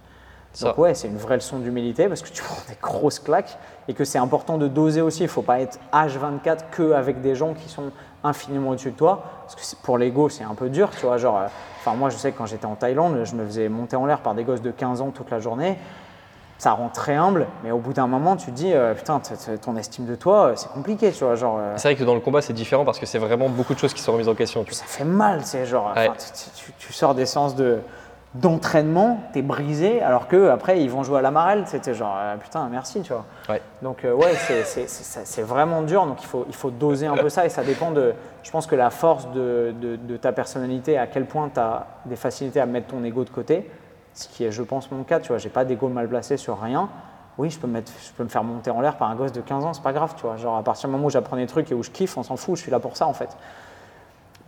Speaker 2: Donc ouais, c'est une vraie leçon d'humilité parce que tu prends des grosses claques et que c'est important de doser aussi. Il ne faut pas être H24 que avec des gens qui sont infiniment au-dessus de toi. Parce que pour l'ego, c'est un peu dur, tu vois. Genre, euh, enfin moi, je sais que quand j'étais en Thaïlande, je me faisais monter en l'air par des gosses de 15 ans toute la journée. Ça rend très humble, mais au bout d'un moment, tu te dis, euh, putain, ton estime de toi, c'est compliqué, tu vois. Genre,
Speaker 3: euh. C'est vrai que dans le combat, c'est différent parce que c'est vraiment beaucoup de choses qui sont remises en question.
Speaker 2: Ça fait mal, c'est genre, tu, tu, sors des séances de, d'entraînement, t'es brisé, alors que après ils vont jouer à la marelle, c'était genre euh, putain merci tu vois. Donc euh, ouais c'est vraiment dur, donc il faut, il faut doser un peu ça et ça dépend de, je pense que la force de, de, ta personnalité, à quel point tu as des facilités à mettre ton ego de côté, ce qui est je pense mon cas, tu vois, j'ai pas d'ego mal placé sur rien. Oui, je peux, me mettre, je peux me faire monter en l'air par un gosse de 15 ans, c'est pas grave, tu vois. Genre à partir du moment où j'apprends des trucs et où je kiffe, on s'en fout, je suis là pour ça en fait.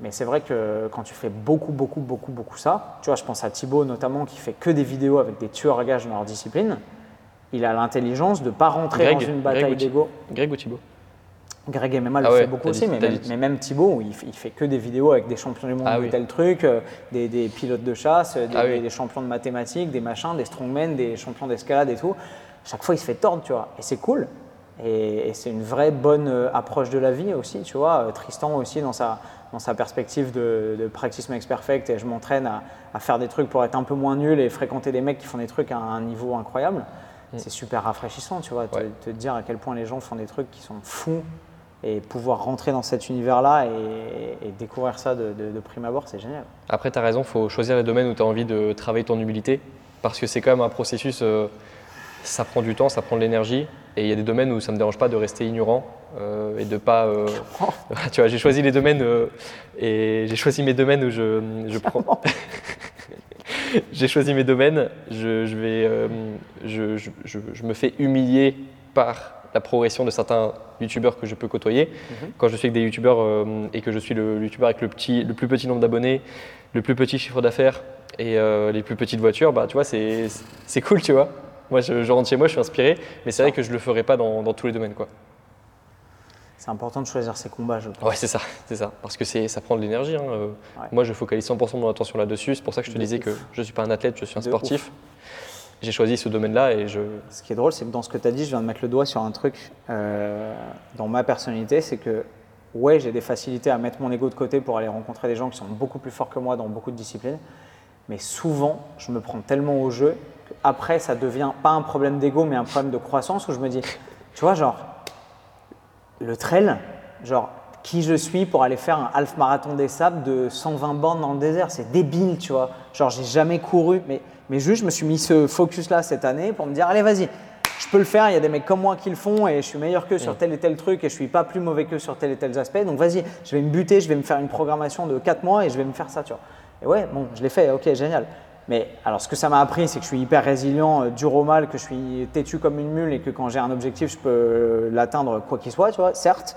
Speaker 2: Mais c'est vrai que quand tu fais beaucoup, beaucoup, beaucoup, beaucoup ça, tu vois, je pense à Thibaut notamment qui fait que des vidéos avec des tueurs à gages dans leur discipline, il a l'intelligence de ne pas rentrer dans une bataille d'ego.
Speaker 3: Greg ou Thibaut?
Speaker 2: Greg et MMA le ah fait beaucoup aussi, mais même, mais même, Thibaut, il, il, fait que des vidéos avec des champions du monde ah de tel truc, euh, des, des, pilotes de chasse, des, ah des, champions de mathématiques, des machins, des strongmen, des champions d'escalade et tout. Chaque fois, il se fait tordre, tu vois. Et c'est cool. Et, et c'est une vraie bonne euh, approche de la vie aussi, tu vois. Euh, Tristan aussi, dans sa, dans sa perspective de, practice makes perfect et je m'entraîne à, faire des trucs pour être un peu moins nul et fréquenter des mecs qui font des trucs à un niveau incroyable, mm. c'est super rafraîchissant, tu vois, te, te, dire à quel point les gens font des trucs qui sont fous et pouvoir rentrer dans cet univers-là et, découvrir ça de, prime abord, c'est génial.
Speaker 3: Après, tu as raison, il faut choisir les domaines où tu as envie de travailler ton humilité parce que c'est quand même un processus, euh, ça prend du temps, ça prend de l'énergie et il y a des domaines où ça ne me dérange pas de rester ignorant euh, et de pas. Euh, tu vois, j'ai choisi les domaines euh, et j'ai choisi mes domaines où je, je prends. j'ai choisi mes domaines. Je, je vais, je, je, je, me fais humilier par la progression de certains youtubeurs que je peux côtoyer. Mhm. Quand je suis avec des youtubeurs et que je suis le youtubeur avec le, petit, le plus petit nombre d'abonnés, le plus petit chiffre d'affaires et les plus petites voitures, bah, tu vois, c'est cool, tu vois. Moi, je, rentre chez moi, je suis inspiré, mais c'est vrai que je ne le ferai pas dans, dans tous les domaines. Quoi.
Speaker 2: C'est important de choisir ses combats, je pense.
Speaker 3: Ouais, c'est ça, c'est ça. Parce que ça prend de l'énergie. Hein. Euh, moi, je focalise 100% de mon attention là-dessus. C'est pour ça que je te disais que je ne suis pas un athlète, je suis un sportif. J'ai choisi ce domaine-là et je.
Speaker 2: Ce qui est drôle, c'est que dans ce que tu as dit, je viens de mettre le doigt sur un truc euh, dans ma personnalité, c'est que ouais, j'ai des facilités à mettre mon ego de côté pour aller rencontrer des gens qui sont beaucoup plus forts que moi dans beaucoup de disciplines. Mais souvent, je me prends tellement au jeu qu'après, ça devient pas un problème d'ego, mais un problème de croissance où je me dis, tu vois, genre, le trail, genre qui je suis pour aller faire un half marathon des sables de 120 bornes dans le désert, c'est débile, tu vois. Genre j'ai jamais couru, mais, mais juste je me suis mis ce focus là cette année pour me dire allez vas-y, je peux le faire, il y a des mecs comme moi qui le font et je suis meilleur qu'eux sur tel et tel truc et je suis pas plus mauvais qu'eux sur tel et tel aspect. Donc vas-y, je vais me buter, je vais me faire une programmation de 4 mois et je vais me faire ça, tu vois. Et ouais, bon, je l'ai fait, ok, génial. Mais alors, ce que ça m'a appris, c'est que je suis hyper résilient, euh, dur au mal, que je suis têtu comme une mule et que quand j'ai un objectif, je peux euh, l'atteindre quoi qu'il soit, tu vois, certes.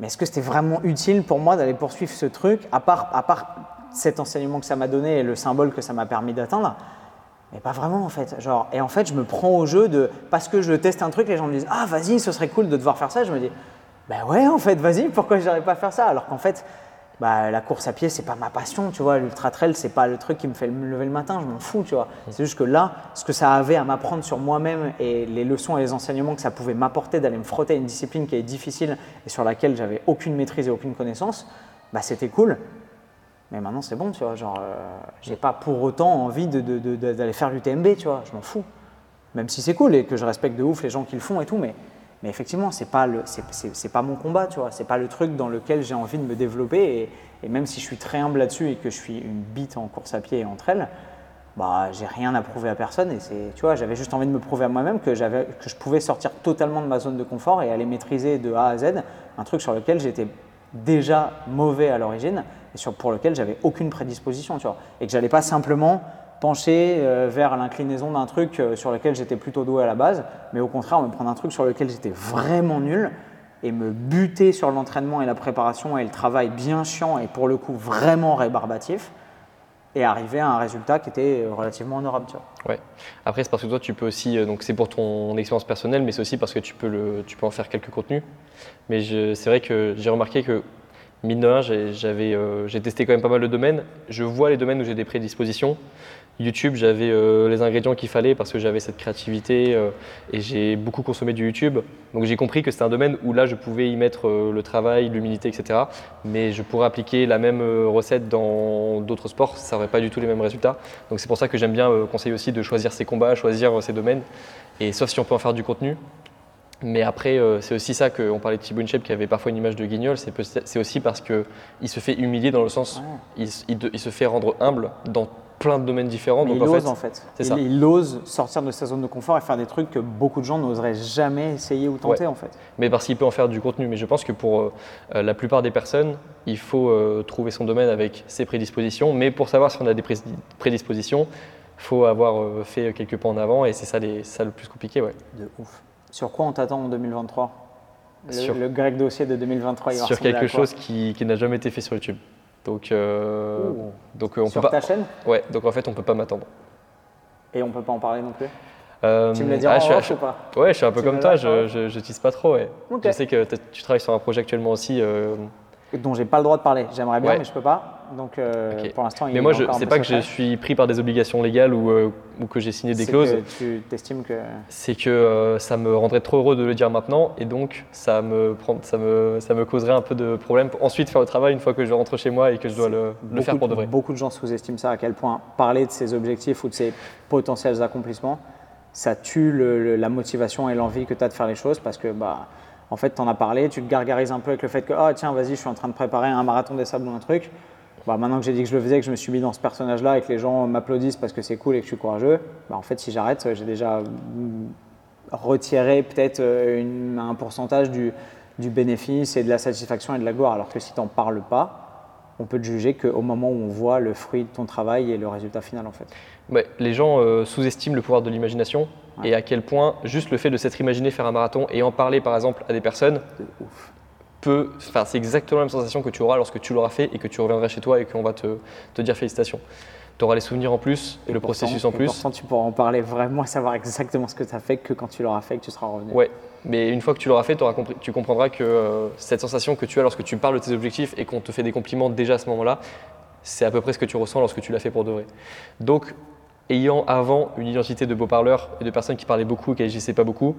Speaker 2: Mais est-ce que c'était vraiment utile pour moi d'aller poursuivre ce truc, à part, à part cet enseignement que ça m'a donné et le symbole que ça m'a permis d'atteindre? Mais pas vraiment en fait. Genre, et en fait, je me prends au jeu de. Parce que je teste un truc, les gens me disent Ah, vas-y, ce serait cool de devoir faire ça. Je me dis Ben ouais, en fait, vas-y, pourquoi je pas faire ça? Alors qu'en fait, bah, la course à pied, c'est pas ma passion, tu vois. L'ultra trail, c'est pas le truc qui me fait me lever le matin, je m'en fous, tu vois. C'est juste que là, ce que ça avait à m'apprendre sur moi-même et les leçons et les enseignements que ça pouvait m'apporter d'aller me frotter à une discipline qui est difficile et sur laquelle j'avais aucune maîtrise et aucune connaissance, bah, c'était cool. Mais maintenant, c'est bon, tu vois. Genre, euh, j'ai pas pour autant envie d'aller faire l'UTMB, tu vois. Je m'en fous. Même si c'est cool et que je respecte de ouf les gens qui le font et tout, mais mais effectivement, ce n'est pas, pas mon combat, tu vois. Ce n'est pas le truc dans lequel j'ai envie de me développer. Et, même si je suis très humble là-dessus et que je suis une bite en course à pied et entre elles, bah, j'ai rien à prouver à personne. Et tu vois, j'avais juste envie de me prouver à moi-même que, que je pouvais sortir totalement de ma zone de confort et aller maîtriser de A à Z un truc sur lequel j'étais déjà mauvais à l'origine et sur, pour lequel j'avais aucune prédisposition, tu vois. Et que j'allais pas simplement pencher euh, vers l'inclinaison d'un truc euh, sur lequel j'étais plutôt doué à la base, mais au contraire, me prendre un truc sur lequel j'étais vraiment nul et me buter sur l'entraînement et la préparation et le travail bien chiant et pour le coup vraiment rébarbatif. et arriver à un résultat qui était relativement honorable.
Speaker 3: Ouais. Après, c'est parce que toi, tu peux aussi, euh, donc c'est pour ton expérience personnelle, mais c'est aussi parce que tu peux, le, tu peux en faire quelques contenus. Mais c'est vrai que j'ai remarqué que, mine de rien, euh, j'ai testé quand même pas mal de domaines. Je vois les domaines où j'ai des prédispositions. YouTube, j'avais euh, les ingrédients qu'il fallait parce que j'avais cette créativité euh, et j'ai beaucoup consommé du YouTube. Donc j'ai compris que c'était un domaine où là, je pouvais y mettre euh, le travail, l'humilité, etc. Mais je pourrais appliquer la même recette dans d'autres sports, ça n'aurait pas du tout les mêmes résultats. Donc c'est pour ça que j'aime bien conseiller aussi de choisir ses combats, choisir ses domaines. Et sauf si on peut en faire du contenu. Mais après, euh, c'est aussi ça qu'on parlait de Thibaut InShape qui avait parfois une image de guignol. C'est aussi parce qu'il se fait humilier dans le sens, il, s- il de- il se fait rendre humble dans plein de domaines différents.
Speaker 2: Mais
Speaker 3: Donc
Speaker 2: il
Speaker 3: en
Speaker 2: ose
Speaker 3: fait,
Speaker 2: en fait.
Speaker 3: c'est
Speaker 2: il,
Speaker 3: ça.
Speaker 2: il ose sortir de sa zone de confort et faire des trucs que beaucoup de gens n'oseraient jamais essayer ou tenter
Speaker 3: Ouais.
Speaker 2: en fait.
Speaker 3: mais parce qu'il peut en faire du contenu. Mais je pense que pour euh, la plupart des personnes, il faut euh, trouver son domaine avec ses prédispositions. Mais pour savoir si on a des pré- prédispositions, il faut avoir euh, fait quelques pas en avant et c'est ça, les- ça le plus compliqué. Ouais.
Speaker 2: De ouf. Sur quoi on t'attend en 2023 le,
Speaker 3: Sur-
Speaker 2: le grec dossier de 2023, il
Speaker 3: Sur quelque chose qui, qui n'a jamais été fait sur YouTube. Donc, euh, donc euh, on
Speaker 2: Sur
Speaker 3: peut pas.
Speaker 2: ta chaîne
Speaker 3: Ouais, donc en fait, on peut pas m'attendre.
Speaker 2: et on peut pas en parler non plus.
Speaker 3: Euh,
Speaker 2: Tu me le diras
Speaker 3: ah,
Speaker 2: en
Speaker 3: je
Speaker 2: off ou pas
Speaker 3: Ouais, je suis un peu
Speaker 2: Tu
Speaker 3: comme toi, je, je, je tease pas trop. Ouais. Je sais que tu travailles sur un projet actuellement aussi. euh,
Speaker 2: Dont j'ai pas le droit de parler. J'aimerais bien,
Speaker 3: Ouais.
Speaker 2: mais je peux pas. Donc euh, pour l'instant, il
Speaker 3: mais moi, c'est
Speaker 2: peu
Speaker 3: pas que je suis pris par des obligations légales ou, euh, ou que j'ai signé des clauses.
Speaker 2: que Tu t'estimes que.
Speaker 3: C'est que euh, ça me rendrait trop heureux de le dire maintenant et donc ça me, prend, ça me, ça me causerait un peu de problème pour ensuite faire le travail une fois que je rentre chez moi et que je dois le, le faire pour de vrai.
Speaker 2: Beaucoup de gens sous-estiment ça, à quel point parler de ses objectifs ou de ses potentiels accomplissements, ça tue le- le- la motivation et l'envie que tu as de faire les choses parce que, bah, en fait, tu en as parlé, tu te gargarises un peu avec le fait que, oh tiens, vas-y, je suis en train de préparer un marathon des sables ou un truc. Bah, maintenant que j'ai dit que je le faisais, que je me suis mis dans ce personnage-là et que les gens m'applaudissent parce que c'est cool et que je suis courageux, bah, en fait, si j'arrête, j'ai déjà mm, retiré peut-être euh, un pourcentage du, du bénéfice et de la satisfaction et de la gloire. Alors que si tu n'en parles pas, on peut te juger qu'au moment où on voit le fruit de ton travail et le résultat final en fait.
Speaker 3: Ouais, les gens euh, sous-estiment le pouvoir de l'imagination et à quel point juste le fait de s'être imaginé faire un marathon et en parler par exemple à des personnes
Speaker 2: ouf.
Speaker 3: Peut, enfin c'est exactement la même sensation que tu auras lorsque tu l'auras fait et que tu reviendras chez toi et qu'on va te, te dire félicitations. Tu auras les souvenirs en plus, et le
Speaker 2: pourtant-
Speaker 3: processus en
Speaker 2: et
Speaker 3: plus.
Speaker 2: Pourtant, tu pourras en parler vraiment, savoir exactement ce que tu as fait que quand tu l'auras fait, que tu seras revenu.
Speaker 3: Ouais, mais une fois que tu l'auras fait, compris- tu comprendras que euh, cette sensation que tu as lorsque tu parles de tes objectifs et qu'on te fait des compliments déjà à ce moment-là, c'est à peu près ce que tu ressens lorsque tu l'as fait pour de vrai. Donc, ayant avant une identité de beau parleur et de personnes qui parlaient beaucoup et qui agissaient pas beaucoup,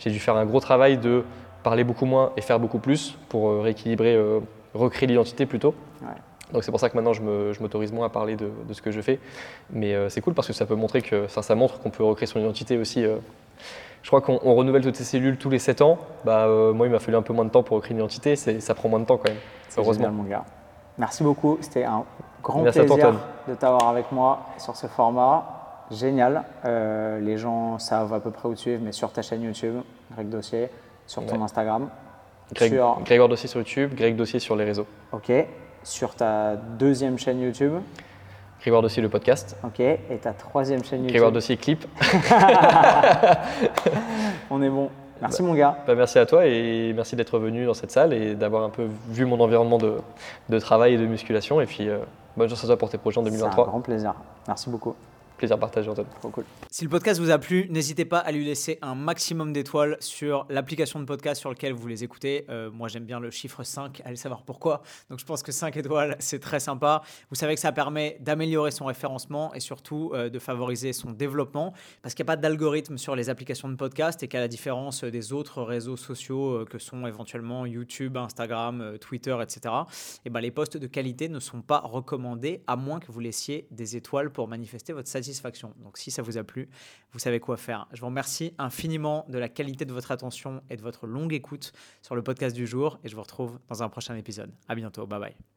Speaker 3: j'ai dû faire un gros travail de parler beaucoup moins et faire beaucoup plus pour euh, rééquilibrer, euh, recréer l'identité plutôt.
Speaker 2: Ouais.
Speaker 3: Donc c'est pour ça que maintenant je me- je m'autorise moins à parler de, de ce que je fais. Mais euh, c'est cool parce que ça peut montrer que ça, ça montre qu'on peut recréer son identité aussi. euh. Je crois qu'on on renouvelle toutes ces cellules tous les 7 ans. Bah, euh, moi, il m'a fallu un peu moins de temps pour recréer une identité. Ça prend moins de temps quand même. Heureusement.
Speaker 2: génial, mon gars. Merci beaucoup. C'était un grand
Speaker 3: Merci
Speaker 2: plaisir de t'avoir avec moi sur ce format. Génial. Les gens savent à peu près où te suivre, mais sur ta chaîne YouTube, Greg Dossier, sur ton
Speaker 3: Ouais.
Speaker 2: Instagram.
Speaker 3: Greg,
Speaker 2: Sur,
Speaker 3: Grégoire Dossier sur YouTube, Greg Dossier sur les réseaux.
Speaker 2: ok. Sur ta deuxième chaîne YouTube,
Speaker 3: Grégoire Dossier le podcast.
Speaker 2: ok. Et ta troisième chaîne YouTube.
Speaker 3: Grégoire Dossier clip.
Speaker 2: On est bon. Merci, mon gars.
Speaker 3: Bah, merci à toi et merci d'être venu dans cette salle et d'avoir un peu vu mon environnement de, de travail et de musculation. Et puis, euh, bonne chance à toi pour tes projets en
Speaker 2: C'est un
Speaker 3: 2023.
Speaker 2: grand plaisir. Merci beaucoup.
Speaker 3: Plaisir partagé, Antoine.
Speaker 2: Trop cool.
Speaker 1: Si le podcast vous a plu, n'hésitez pas à lui laisser un maximum d'étoiles sur l'application de podcast sur laquelle vous les écoutez. Euh, moi, j'aime bien le chiffre 5, allez savoir pourquoi. Donc, je pense que 5 étoiles, c'est très sympa. Vous savez que ça permet d'améliorer son référencement et surtout euh, de favoriser son développement parce qu'il n'y a pas d'algorithme sur les applications de podcast et qu'à la différence des autres réseaux sociaux euh, que sont éventuellement YouTube, Instagram, euh, Twitter, etc., et ben, les posts de qualité ne sont pas recommandés à moins que vous laissiez des étoiles pour manifester votre Donc si ça vous a plu, vous savez quoi faire. Je vous remercie infiniment de la qualité de votre attention et de votre longue écoute sur le podcast du jour et je vous retrouve dans un prochain épisode. À bientôt, bye bye.